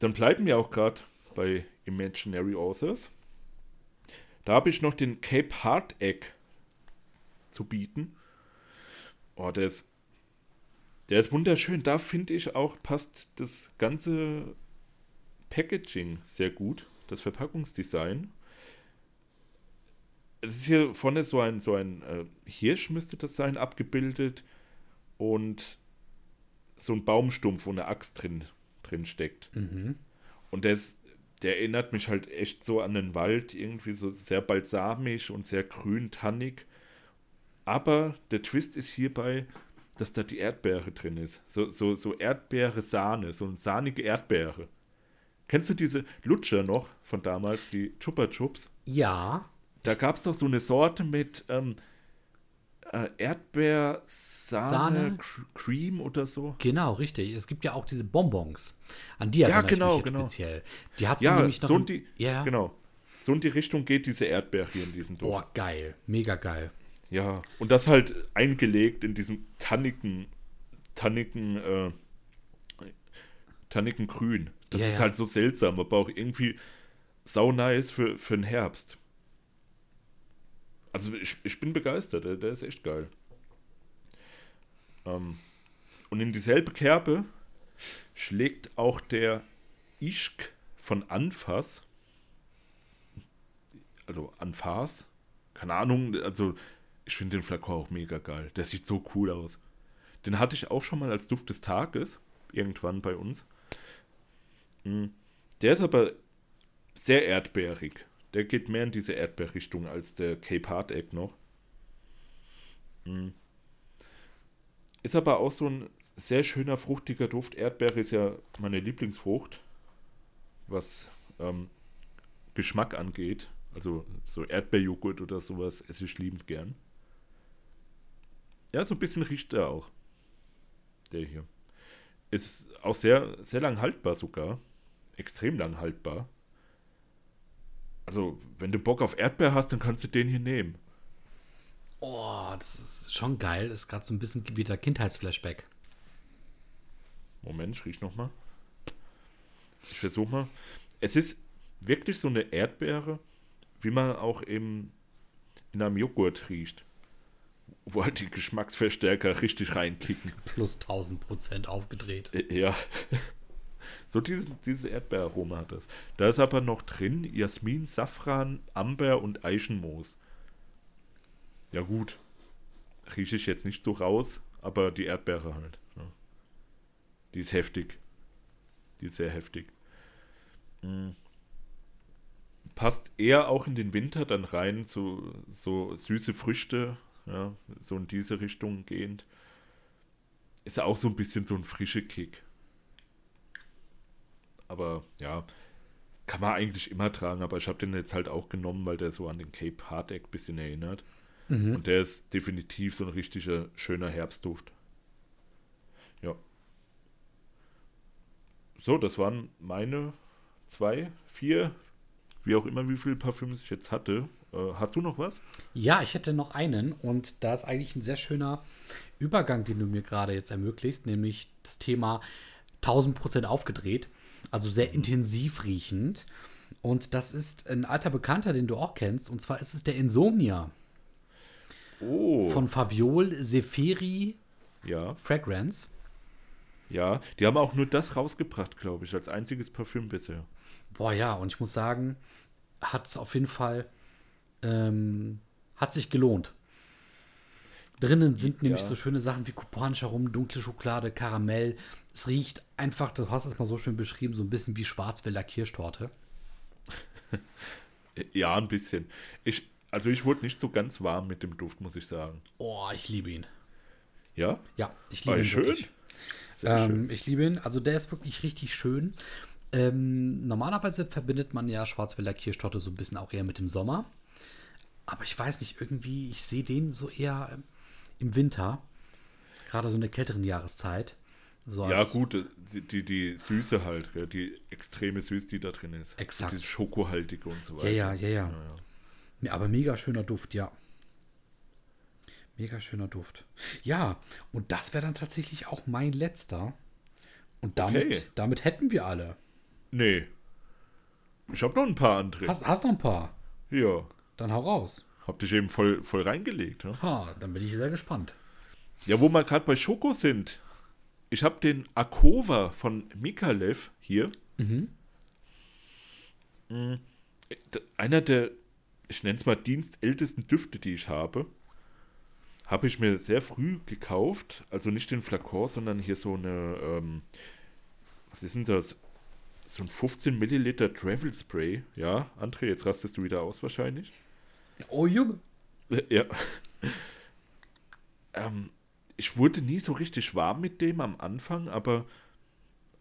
[SPEAKER 1] dann bleiben wir auch gerade bei Imaginary Authors. Da habe ich noch den Cape Heart Egg zu bieten. Oh, der ist, der ist wunderschön. Da finde ich auch, passt das ganze Packaging sehr gut. Das Verpackungsdesign. Es ist hier vorne so ein, so ein äh, Hirsch, müsste das sein, abgebildet. Und so ein Baumstumpf, wo eine Axt drin, drin steckt.
[SPEAKER 2] Mhm.
[SPEAKER 1] Und der, ist, der erinnert mich halt echt so an den Wald, irgendwie so sehr balsamisch und sehr grün, tannig. Aber der Twist ist hierbei, dass da die Erdbeere drin ist. So, so, so Erdbeere-Sahne, so eine sahnige Erdbeere. Kennst du diese Lutscher noch von damals, die Chupa Chups?
[SPEAKER 2] Ja.
[SPEAKER 1] Da gab es doch so eine Sorte mit ähm, äh, Erdbeersahne,
[SPEAKER 2] Sahne?
[SPEAKER 1] Cr- Cream oder so.
[SPEAKER 2] Genau, richtig. Es gibt ja auch diese Bonbons. An die
[SPEAKER 1] Ja,
[SPEAKER 2] erinnere
[SPEAKER 1] genau,
[SPEAKER 2] ich mich jetzt
[SPEAKER 1] genau.
[SPEAKER 2] speziell. Die hatten
[SPEAKER 1] Ja,
[SPEAKER 2] nämlich noch
[SPEAKER 1] so in die,
[SPEAKER 2] ja.
[SPEAKER 1] genau. So in die Richtung geht diese Erdbeere hier in diesem Duft.
[SPEAKER 2] Boah, geil. Mega geil.
[SPEAKER 1] Ja, und das halt eingelegt in diesen tannigen, tannigen, äh, tannigen Grün. Das
[SPEAKER 2] Ja,
[SPEAKER 1] ist
[SPEAKER 2] ja.
[SPEAKER 1] halt so seltsam, aber auch irgendwie sau nice für, für den Herbst. Also ich, ich bin begeistert, der, der ist echt geil. Ähm, und in dieselbe Kerbe schlägt auch der Ischk von Anfass, also Anfas, keine Ahnung, also ich finde den Flakon auch mega geil. Der sieht so cool aus. Den hatte ich auch schon mal als Duft des Tages, irgendwann bei uns. Mm. Der ist aber sehr erdbeerig. Der geht mehr in diese Erdbeerrichtung als der Cape Hard Egg noch. Mm. Ist aber auch so ein sehr schöner, fruchtiger Duft. Erdbeere ist ja meine Lieblingsfrucht, was ähm, Geschmack angeht. Also so Erdbeerjoghurt oder sowas esse ich liebend gern. Ja, so ein bisschen riecht er auch. Der hier. Ist auch sehr, sehr lang haltbar sogar. Extrem lang haltbar. Also, wenn du Bock auf Erdbeer hast, dann kannst du den hier nehmen.
[SPEAKER 2] Oh, das ist schon geil. Ist gerade so ein bisschen wieder Kindheitsflashback.
[SPEAKER 1] Moment, ich riech noch mal. Ich versuche mal. Es ist wirklich so eine Erdbeere, wie man auch im, in einem Joghurt riecht. Wo halt die Geschmacksverstärker richtig reinkicken.
[SPEAKER 2] Plus 1000 Prozent aufgedreht.
[SPEAKER 1] Ja. So dieses, dieses Erdbeeraroma hat das. Da ist aber noch drin Jasmin, Safran, Amber und Eichenmoos. Ja gut. Rieche ich jetzt nicht so raus, aber die Erdbeere halt. Ja. Die ist heftig. Die ist sehr heftig. Mm. Passt eher auch in den Winter dann rein, so, so süße Früchte, ja, so in diese Richtung gehend. Ist auch so ein bisschen so ein frischer Kick. Aber ja, kann man eigentlich immer tragen, aber ich habe den jetzt halt auch genommen, weil der so an den Cape Hard Egg ein bisschen erinnert.
[SPEAKER 2] Mhm.
[SPEAKER 1] Und der ist definitiv so ein richtiger schöner Herbstduft. Ja. So, das waren meine zwei, vier, wie auch immer, wie viele Parfüms ich jetzt hatte. Äh, hast du noch was?
[SPEAKER 2] Ja, ich hätte noch einen und da ist eigentlich ein sehr schöner Übergang, den du mir gerade jetzt ermöglicht, nämlich das Thema 1000 Prozent aufgedreht, also sehr intensiv riechend. Und das ist ein alter Bekannter, den du auch kennst, und zwar ist es der Insomnia
[SPEAKER 1] Oh,
[SPEAKER 2] von Faviol Seferi
[SPEAKER 1] ja,
[SPEAKER 2] Fragrance.
[SPEAKER 1] ja. Die haben auch nur das rausgebracht, glaube ich, als einziges Parfüm bisher.
[SPEAKER 2] Boah, ja, und ich muss sagen, hat es auf jeden Fall, ähm, hat sich gelohnt. Drinnen sind nämlich
[SPEAKER 1] Ja.
[SPEAKER 2] so schöne Sachen wie kubanischer Rum, dunkle Schokolade, Karamell. Es riecht einfach, du hast es mal so schön beschrieben, so ein bisschen wie Schwarzwälder Kirschtorte.
[SPEAKER 1] Ja, ein bisschen. Ich, also ich wurde nicht so ganz warm mit dem Duft, muss ich sagen.
[SPEAKER 2] Oh, ich liebe ihn.
[SPEAKER 1] Ja?
[SPEAKER 2] Ja, ich liebe
[SPEAKER 1] Ah,
[SPEAKER 2] ihn
[SPEAKER 1] schön. Sehr schön.
[SPEAKER 2] Ähm, ich liebe ihn. Also der ist wirklich richtig schön. Ähm, normalerweise verbindet man ja Schwarzwälder Kirschtorte so ein bisschen auch eher mit dem Sommer. Aber ich weiß nicht, irgendwie, ich sehe den so eher ähm, im Winter. Gerade so in der kälteren Jahreszeit. So
[SPEAKER 1] Ja, gut, die, die, die Süße halt, gell, die extreme Süße, die da drin ist.
[SPEAKER 2] Exakt.
[SPEAKER 1] Und dieses Schokohaltige und so
[SPEAKER 2] Ja,
[SPEAKER 1] weiter.
[SPEAKER 2] ja, ja, ja. Ja, Aber mega schöner Duft, ja. Mega schöner Duft. Ja, und das wäre dann tatsächlich auch mein letzter. Und damit,
[SPEAKER 1] Okay.
[SPEAKER 2] damit hätten wir alle.
[SPEAKER 1] Nee. Ich habe noch ein paar andere.
[SPEAKER 2] Hast, hast noch ein paar?
[SPEAKER 1] ja.
[SPEAKER 2] Dann hau raus.
[SPEAKER 1] Hab dich eben voll, voll reingelegt. Ne?
[SPEAKER 2] Ha, dann bin ich sehr gespannt.
[SPEAKER 1] Ja, wo wir gerade bei Schoko sind. Ich habe den Akova von Mikalev hier. Mhm. D- Einer der, ich nenne es mal dienstältesten Düfte, die ich habe. Habe ich mir sehr früh gekauft. Also nicht den Flakon, sondern hier so eine, ähm, was ist denn das? So ein 15 Milliliter Travel Spray. Ja, André, jetzt rastest du wieder aus wahrscheinlich.
[SPEAKER 2] Oh, Junge.
[SPEAKER 1] Ja. ähm, ich wurde nie so richtig warm mit dem am Anfang, aber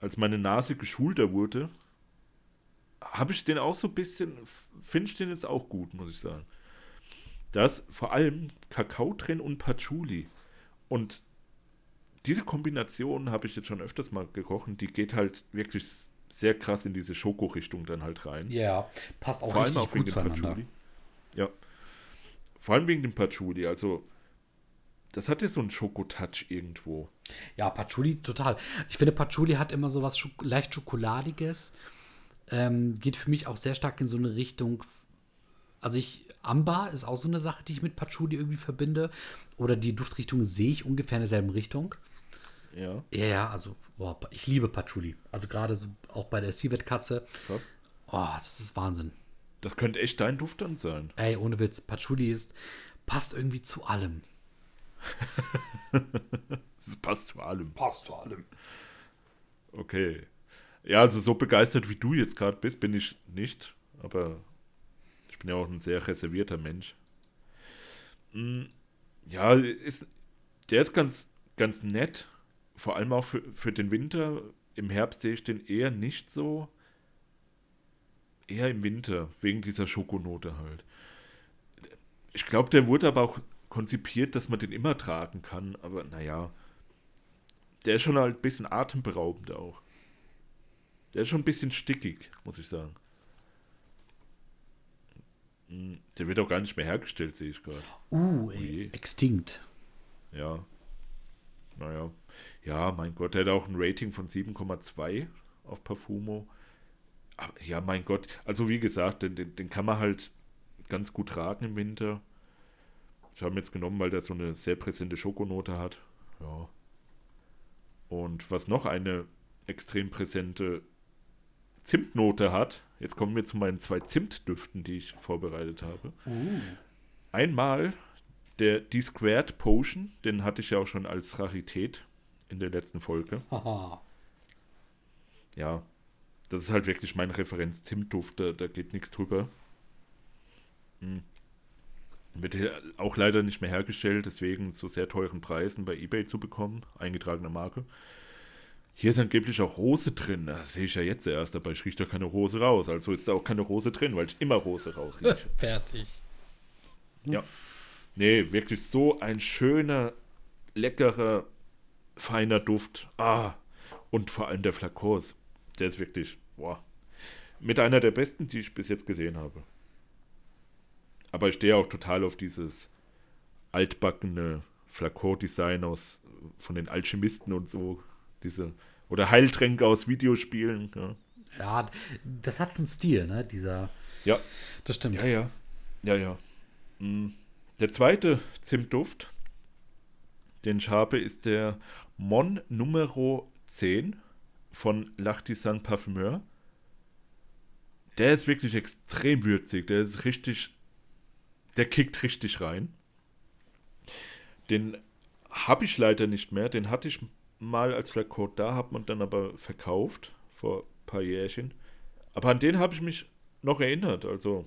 [SPEAKER 1] als meine Nase geschulter wurde, habe ich den auch so ein bisschen, finde ich den jetzt auch gut, muss ich sagen. Da ist vor allem Kakao drin und Patchouli. Und diese Kombination habe ich jetzt schon öfters mal gekocht. Die geht halt wirklich sehr krass in diese Schoko-Richtung dann halt rein.
[SPEAKER 2] Ja, passt auch
[SPEAKER 1] Vor allem auch wegen dem. Patchouli. Ja. Vor allem wegen dem Patchouli. Also, das hat ja so einen Schokotouch irgendwo.
[SPEAKER 2] Ja, Patchouli total. Ich finde, Patchouli hat immer so was Schok leicht Schokoladiges. Ähm, geht für mich auch sehr stark in so eine Richtung. Also ich, Amber ist auch so eine Sache, die ich mit Patchouli irgendwie verbinde. Oder die Duftrichtung sehe ich ungefähr in derselben Richtung.
[SPEAKER 1] Ja,
[SPEAKER 2] Ja, ja, also, boah, ich liebe Patchouli. Also gerade so auch bei der Civet-Katze.
[SPEAKER 1] krass.
[SPEAKER 2] Oh, das ist Wahnsinn.
[SPEAKER 1] Das könnte echt dein Duft dann sein.
[SPEAKER 2] Ey, ohne Witz, Patchouli ist, passt irgendwie zu allem.
[SPEAKER 1] Das passt zu allem.
[SPEAKER 2] Passt zu allem.
[SPEAKER 1] Okay. Ja, also so begeistert wie du jetzt gerade bist, bin ich nicht. Aber ich bin ja auch ein sehr reservierter Mensch. Mm, Ja, ist, der ist ganz, ganz nett. Vor allem auch für, für den Winter. Im Herbst sehe ich den eher nicht so. Eher im Winter, wegen dieser Schokonote halt. Ich glaube, der wurde aber auch konzipiert, dass man den immer tragen kann. Aber naja, der ist schon halt ein bisschen atemberaubend auch. Der ist schon ein bisschen stickig, muss ich sagen. Mm, Der wird auch gar nicht mehr hergestellt, sehe ich gerade.
[SPEAKER 2] Uh, ey, extinkt.
[SPEAKER 1] Ja. Naja. Ja, mein Gott, der hat auch ein Rating von 7,2 auf Parfumo. Aber, ja, mein Gott. Also wie gesagt, den, den, den kann man halt ganz gut tragen im Winter. Ich habe ihn jetzt genommen, weil der so eine sehr präsente Schokonote hat. Ja. Und was noch eine extrem präsente Zimtnote hat. Jetzt kommen wir zu meinen zwei Zimtdüften, die ich vorbereitet habe. Einmal der D-Squared Potion, den hatte ich ja auch schon als Rarität in der letzten Folge.
[SPEAKER 2] Haha.
[SPEAKER 1] Ja, das ist halt wirklich meine Referenz. Zimtduft, da, da geht nichts drüber. Hm. Wird auch leider nicht mehr hergestellt, deswegen zu sehr teuren Preisen bei eBay zu bekommen, eingetragene Marke. Hier ist angeblich auch Rose drin. Das sehe ich ja jetzt erst, aber ich rieche da keine Rose raus. Also ist da auch keine Rose drin, weil ich immer Rose rausrieche.
[SPEAKER 2] Fertig.
[SPEAKER 1] Ja. Nee, wirklich so ein schöner, leckerer, feiner Duft. Ah. Und vor allem der Flakos. Der ist wirklich, boah. Mit einer der besten, die ich bis jetzt gesehen habe. Aber ich stehe auch total auf dieses altbackene Flakon-Design aus von den Alchemisten und so. Diese, oder Heiltränke aus Videospielen. Ja,
[SPEAKER 2] Ja, das hat einen Stil, ne? Dieser.
[SPEAKER 1] ja.
[SPEAKER 2] Das stimmt.
[SPEAKER 1] Ja, ja. Ja, ja. Mm. Der zweite Zimtduft, den ich habe, ist der Mon Numero 10 von L'Artisan Parfumeur. Der ist wirklich extrem würzig. Der ist richtig. Der kickt richtig rein. Den habe ich leider nicht mehr. Den hatte ich mal als Flakon da, hat man dann aber verkauft vor ein paar Jährchen. Aber an den habe ich mich noch erinnert. Also,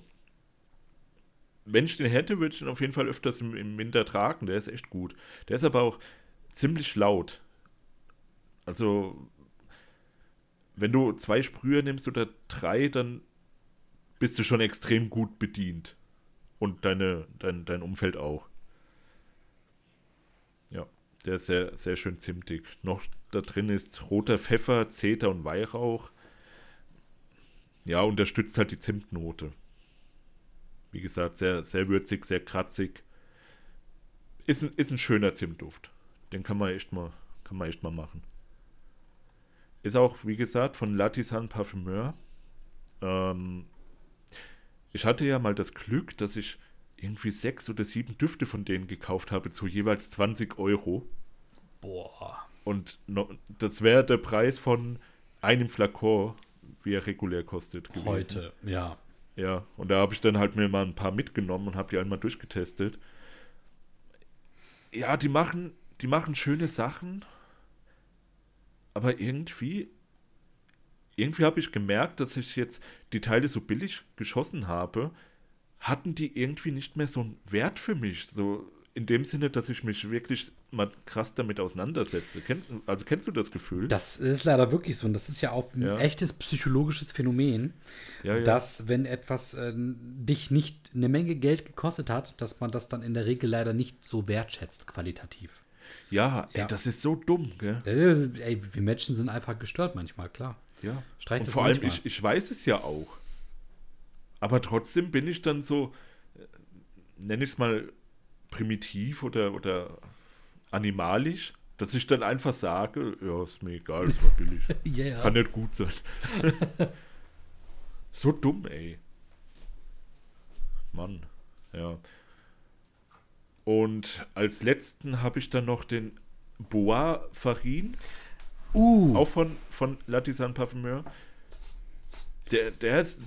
[SPEAKER 1] wenn ich den hätte, würde ich den auf jeden Fall öfters im, im Winter tragen. Der ist echt gut. Der ist aber auch ziemlich laut. Also, wenn du zwei Sprüher nimmst oder drei, dann bist du schon extrem gut bedient. Und deine, dein, dein Umfeld auch. Ja, der ist sehr, sehr schön zimtig. Noch da drin ist roter Pfeffer, Zeder und Weihrauch. Ja, unterstützt halt die Zimtnote. Wie gesagt, sehr, sehr würzig, sehr kratzig. Ist ein, ist ein schöner Zimtduft. Den kann man echt mal, kann man echt mal machen. Ist auch, wie gesagt, von Latisan Parfumeur. Ähm, ich hatte ja mal das Glück, dass ich irgendwie sechs oder sieben Düfte von denen gekauft habe zu jeweils 20 Euro.
[SPEAKER 2] Boah.
[SPEAKER 1] Und no, das wäre der Preis von einem Flakon, wie er regulär kostet. Gewesen.
[SPEAKER 2] Heute, ja.
[SPEAKER 1] Ja, und da habe ich dann halt mir mal ein paar mitgenommen und habe die einmal durchgetestet. Ja, die machen, die machen schöne Sachen, aber irgendwie, irgendwie habe ich gemerkt, dass ich jetzt die Teile so billig geschossen habe, hatten die irgendwie nicht mehr so einen Wert für mich. So in dem Sinne, dass ich mich wirklich mal krass damit auseinandersetze. Kennst, also kennst du das Gefühl?
[SPEAKER 2] Das ist leider wirklich so. Und das ist ja auch ein
[SPEAKER 1] Ja.
[SPEAKER 2] echtes psychologisches Phänomen,
[SPEAKER 1] Ja, ja.
[SPEAKER 2] dass wenn etwas äh, dich nicht eine Menge Geld gekostet hat, dass man das dann in der Regel leider nicht so wertschätzt, qualitativ.
[SPEAKER 1] ja, ey, das ist so dumm, gell?
[SPEAKER 2] Äh, Ey, wir Menschen sind einfach gestört manchmal, klar.
[SPEAKER 1] Ja.
[SPEAKER 2] Streicht
[SPEAKER 1] Und vor allem, ich, ich weiß es ja auch. Aber trotzdem bin ich dann so, äh, nenne ich es mal primitiv oder, oder animalisch, dass ich dann einfach sage, ja, ist mir egal, es war billig.
[SPEAKER 2] Ja.
[SPEAKER 1] Kann nicht gut sein. so dumm, ey. Mann, ja. Und als letzten habe ich dann noch den Bois Farin,
[SPEAKER 2] Uh,
[SPEAKER 1] auch von, von Latisan Parfumeur. Der, der, ist,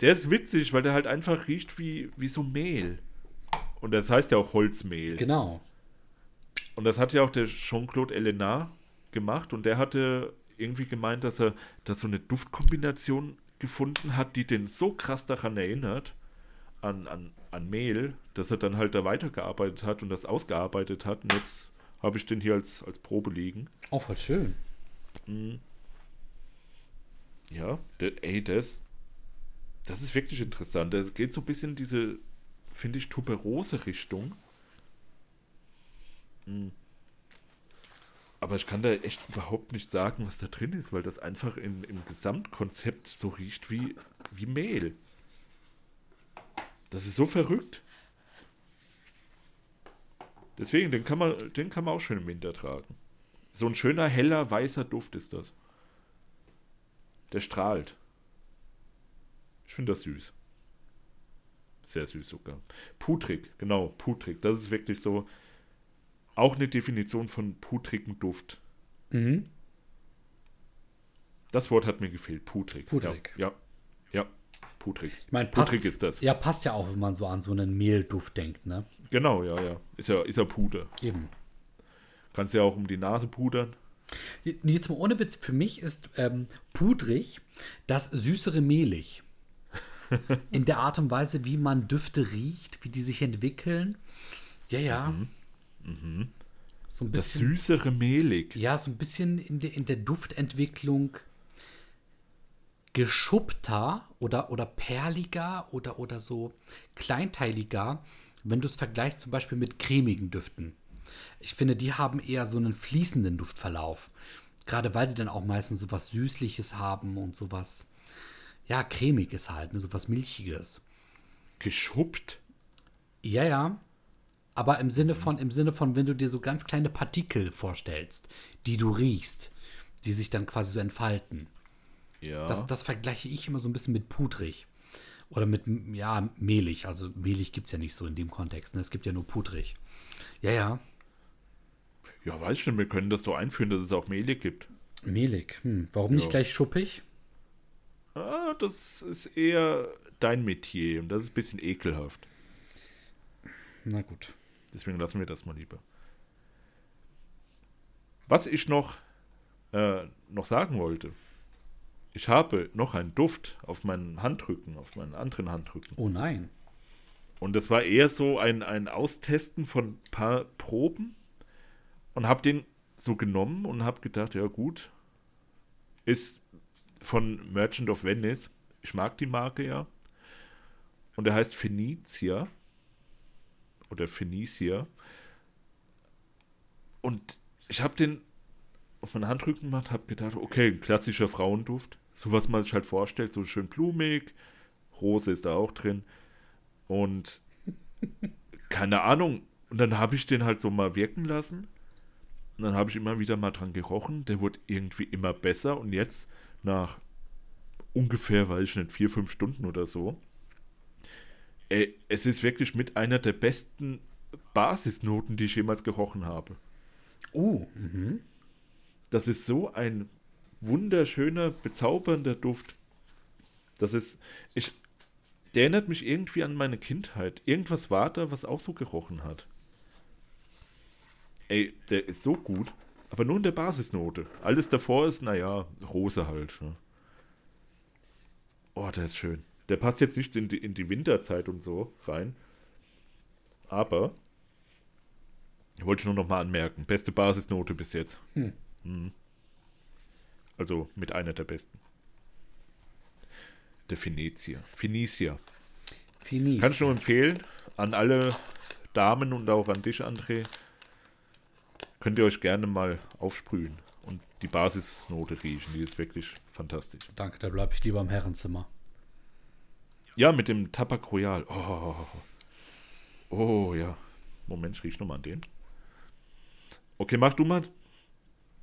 [SPEAKER 1] der ist witzig, weil der halt einfach riecht wie, wie so Mehl. Und das heißt ja auch Holzmehl.
[SPEAKER 2] genau.
[SPEAKER 1] Und das hat ja auch der Jean-Claude Elena gemacht und der hatte irgendwie gemeint, dass er da so eine Duftkombination gefunden hat, die den so krass daran erinnert, an, an, an Mehl, dass er dann halt da weitergearbeitet hat und das ausgearbeitet hat. Und jetzt habe ich den hier als, als Probe liegen.
[SPEAKER 2] Auch voll schön.
[SPEAKER 1] Ja, der, ey, das, das ist wirklich interessant. Das geht so ein bisschen in diese, finde ich, Tuberose-Richtung. Hm. Aber ich kann da echt überhaupt nicht sagen, was da drin ist, weil das einfach in, im Gesamtkonzept so riecht wie, wie Mehl. Das ist so verrückt. Deswegen, den kann, man, den kann man auch schön im Winter tragen. So ein schöner, heller, weißer Duft ist das. Der strahlt. Ich finde das süß. Sehr süß sogar. Putrig, genau, putrig. Das ist wirklich so auch eine Definition von putrigen Duft.
[SPEAKER 2] Mhm.
[SPEAKER 1] Das Wort hat mir gefehlt. Putrig.
[SPEAKER 2] Putrig.
[SPEAKER 1] Ja, ja. Putrig.
[SPEAKER 2] Ich meine,
[SPEAKER 1] Putrig ist das.
[SPEAKER 2] ja, passt ja auch, wenn man so an so einen Mehlduft denkt, ne?
[SPEAKER 1] Genau, ja, ja. Ist ja, ist ja Puder.
[SPEAKER 2] Eben.
[SPEAKER 1] Kannst ja auch um die Nase pudern.
[SPEAKER 2] Jetzt mal ohne Witz, für mich ist ähm, pudrig das süßere mehlig. In der Art und Weise, wie man Düfte riecht, wie die sich entwickeln. Ja, ja. So ein
[SPEAKER 1] Das
[SPEAKER 2] bisschen.
[SPEAKER 1] süßere Mehlig.
[SPEAKER 2] Ja, so ein bisschen in der, in der Duftentwicklung geschuppter oder, oder perliger oder, oder so kleinteiliger, wenn du es vergleichst zum Beispiel mit cremigen Düften. Ich finde, die haben eher so einen fließenden Duftverlauf. Gerade weil die dann auch meistens so was Süßliches haben und sowas, ja, cremiges halt, ne, so was Milchiges.
[SPEAKER 1] Geschuppt.
[SPEAKER 2] Ja, ja. Aber im Sinne von, im Sinne von, wenn du dir so ganz kleine Partikel vorstellst, die du riechst, die sich dann quasi so entfalten.
[SPEAKER 1] Ja.
[SPEAKER 2] Das, das vergleiche ich immer so ein bisschen mit pudrig. Oder mit, ja, mehlig. Also mehlig gibt es ja nicht so in dem Kontext. Ne? Es gibt ja nur pudrig. Ja, ja.
[SPEAKER 1] ja, weiß schon, wir können das doch einführen, dass es auch Mehlig gibt.
[SPEAKER 2] Mehlig. Hm. Warum nicht
[SPEAKER 1] Ja.
[SPEAKER 2] gleich schuppig?
[SPEAKER 1] Ah, das ist eher dein Metier und das ist ein bisschen ekelhaft.
[SPEAKER 2] Na gut.
[SPEAKER 1] Deswegen lassen wir das mal lieber. Was ich noch, äh, noch sagen wollte. Ich habe noch einen Duft auf meinen Handrücken, auf meinen anderen Handrücken.
[SPEAKER 2] Oh nein.
[SPEAKER 1] Und das war eher so ein, ein Austesten von ein paar Proben. und habe den so genommen und habe gedacht, ja gut, ist von Merchant of Venice. Ich mag die Marke ja. Und er heißt Phoenicia. Oder Phoenicia. Und ich habe den auf meinen Handrücken gemacht, habe gedacht, okay, ein klassischer Frauenduft. So was man sich halt vorstellt, so schön blumig. Rose ist da auch drin. Und keine Ahnung. Und dann habe ich den halt so mal wirken lassen. Und dann habe ich immer wieder mal dran gerochen. Der wurde irgendwie immer besser. Und jetzt, nach ungefähr, weiß ich nicht, vier, fünf Stunden oder so, ey, es ist wirklich mit einer der besten Basisnoten, die ich jemals gerochen habe.
[SPEAKER 2] Oh, mhm.
[SPEAKER 1] Das ist so ein wunderschöner, bezaubernder Duft. Das ist, ich, der erinnert mich irgendwie an meine Kindheit. Irgendwas war da, was auch so gerochen hat. Ey, der ist so gut, aber nur in der Basisnote. Alles davor ist, naja, Rose halt. Ne? Oh, der ist schön. Der passt jetzt nicht in die, in die Winterzeit und so rein. Aber, wollte ich nur noch mal anmerken, beste Basisnote bis jetzt.
[SPEAKER 2] Hm.
[SPEAKER 1] Mhm. Also mit einer der besten. Der Venezier. Phenicia.
[SPEAKER 2] Finis.
[SPEAKER 1] Kann ich nur empfehlen an alle Damen und auch an dich, André. Könnt ihr euch gerne mal aufsprühen und die Basisnote riechen. Die ist wirklich fantastisch.
[SPEAKER 2] Danke, da bleibe ich lieber im Herrenzimmer.
[SPEAKER 1] Ja, mit dem Tabak Royal. Oh, oh ja. Moment, ich riech nochmal an den. Okay, mach du mal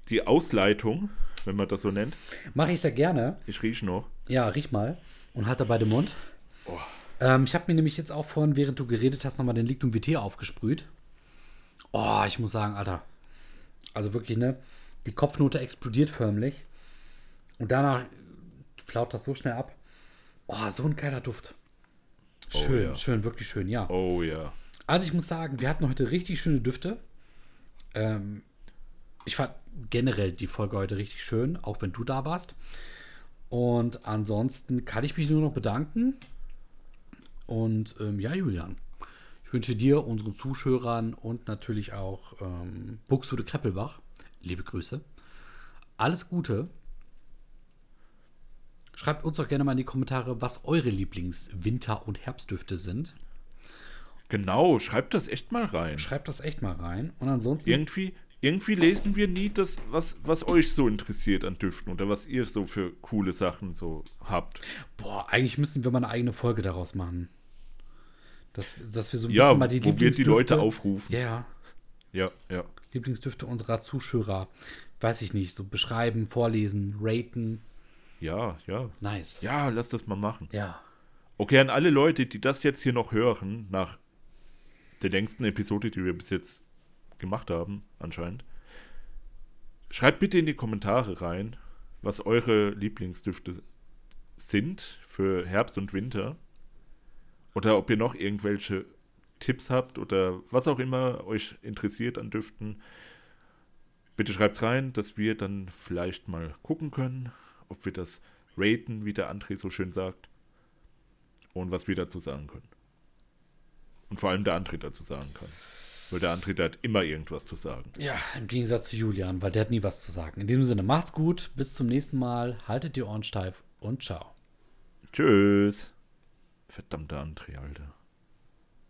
[SPEAKER 1] die Ausleitung, wenn man das so nennt.
[SPEAKER 2] Mache ich sehr gerne.
[SPEAKER 1] Ich riech noch.
[SPEAKER 2] Ja, riech mal und halt dabei den Mund.
[SPEAKER 1] Oh.
[SPEAKER 2] Ähm, ich habe mir nämlich jetzt auch vorhin, während du geredet hast, nochmal den Liquidum Vitae aufgesprüht. Oh, ich muss sagen, Alter. Also wirklich, ne? Die Kopfnote explodiert förmlich. Und danach flaut das so schnell ab. Oh, so ein geiler Duft.
[SPEAKER 1] Oh,
[SPEAKER 2] Schön,
[SPEAKER 1] ja.
[SPEAKER 2] schön, wirklich schön, ja.
[SPEAKER 1] Oh ja.
[SPEAKER 2] Also ich muss sagen, wir hatten heute richtig schöne Düfte. Ähm, ich fand generell die Folge heute richtig schön, auch wenn du da warst. Und ansonsten kann ich mich nur noch bedanken. Und ähm, ja, Julian, ich wünsche dir, unseren Zuschauern und natürlich auch ähm, Buxtehude Kreppelbach, liebe Grüße, alles Gute. Schreibt uns doch gerne mal in die Kommentare, was eure Lieblings-Winter- und Herbstdüfte sind.
[SPEAKER 1] Genau, schreibt das echt mal rein.
[SPEAKER 2] Schreibt das echt mal rein. Und ansonsten.
[SPEAKER 1] Irgendwie, irgendwie lesen wir nie das, was, was euch so interessiert an Düften oder was ihr so für coole Sachen so habt.
[SPEAKER 2] Boah, eigentlich müssten wir mal eine eigene Folge daraus machen. Dass, dass wir so ein
[SPEAKER 1] Ja,
[SPEAKER 2] bisschen mal die
[SPEAKER 1] wo wir die
[SPEAKER 2] Lieblingsdüfte-
[SPEAKER 1] Leute aufrufen.
[SPEAKER 2] Ja, ja.
[SPEAKER 1] Ja, ja.
[SPEAKER 2] Lieblingsdüfte unserer Zuschauer. Weiß ich nicht, so beschreiben, vorlesen, raten.
[SPEAKER 1] Ja, ja.
[SPEAKER 2] Nice.
[SPEAKER 1] Ja, lass das mal machen.
[SPEAKER 2] Ja.
[SPEAKER 1] Okay, an alle Leute, die das jetzt hier noch hören, nach der längsten Episode, die wir bis jetzt gemacht haben, anscheinend, schreibt bitte in die Kommentare rein, was eure Lieblingsdüfte sind für Herbst und Winter. Oder ob ihr noch irgendwelche Tipps habt oder was auch immer euch interessiert an Düften. Bitte schreibt's rein, dass wir dann vielleicht mal gucken können, ob wir das raten, wie der André so schön sagt und was wir dazu sagen können. Und vor allem der André dazu sagen kann. Weil der André, der hat immer irgendwas zu sagen.
[SPEAKER 2] Ja, im Gegensatz zu Julian, weil der hat nie was zu sagen. In diesem Sinne, macht's gut, bis zum nächsten Mal, haltet die Ohren steif und ciao.
[SPEAKER 1] Tschüss. Verdammter André, Alter.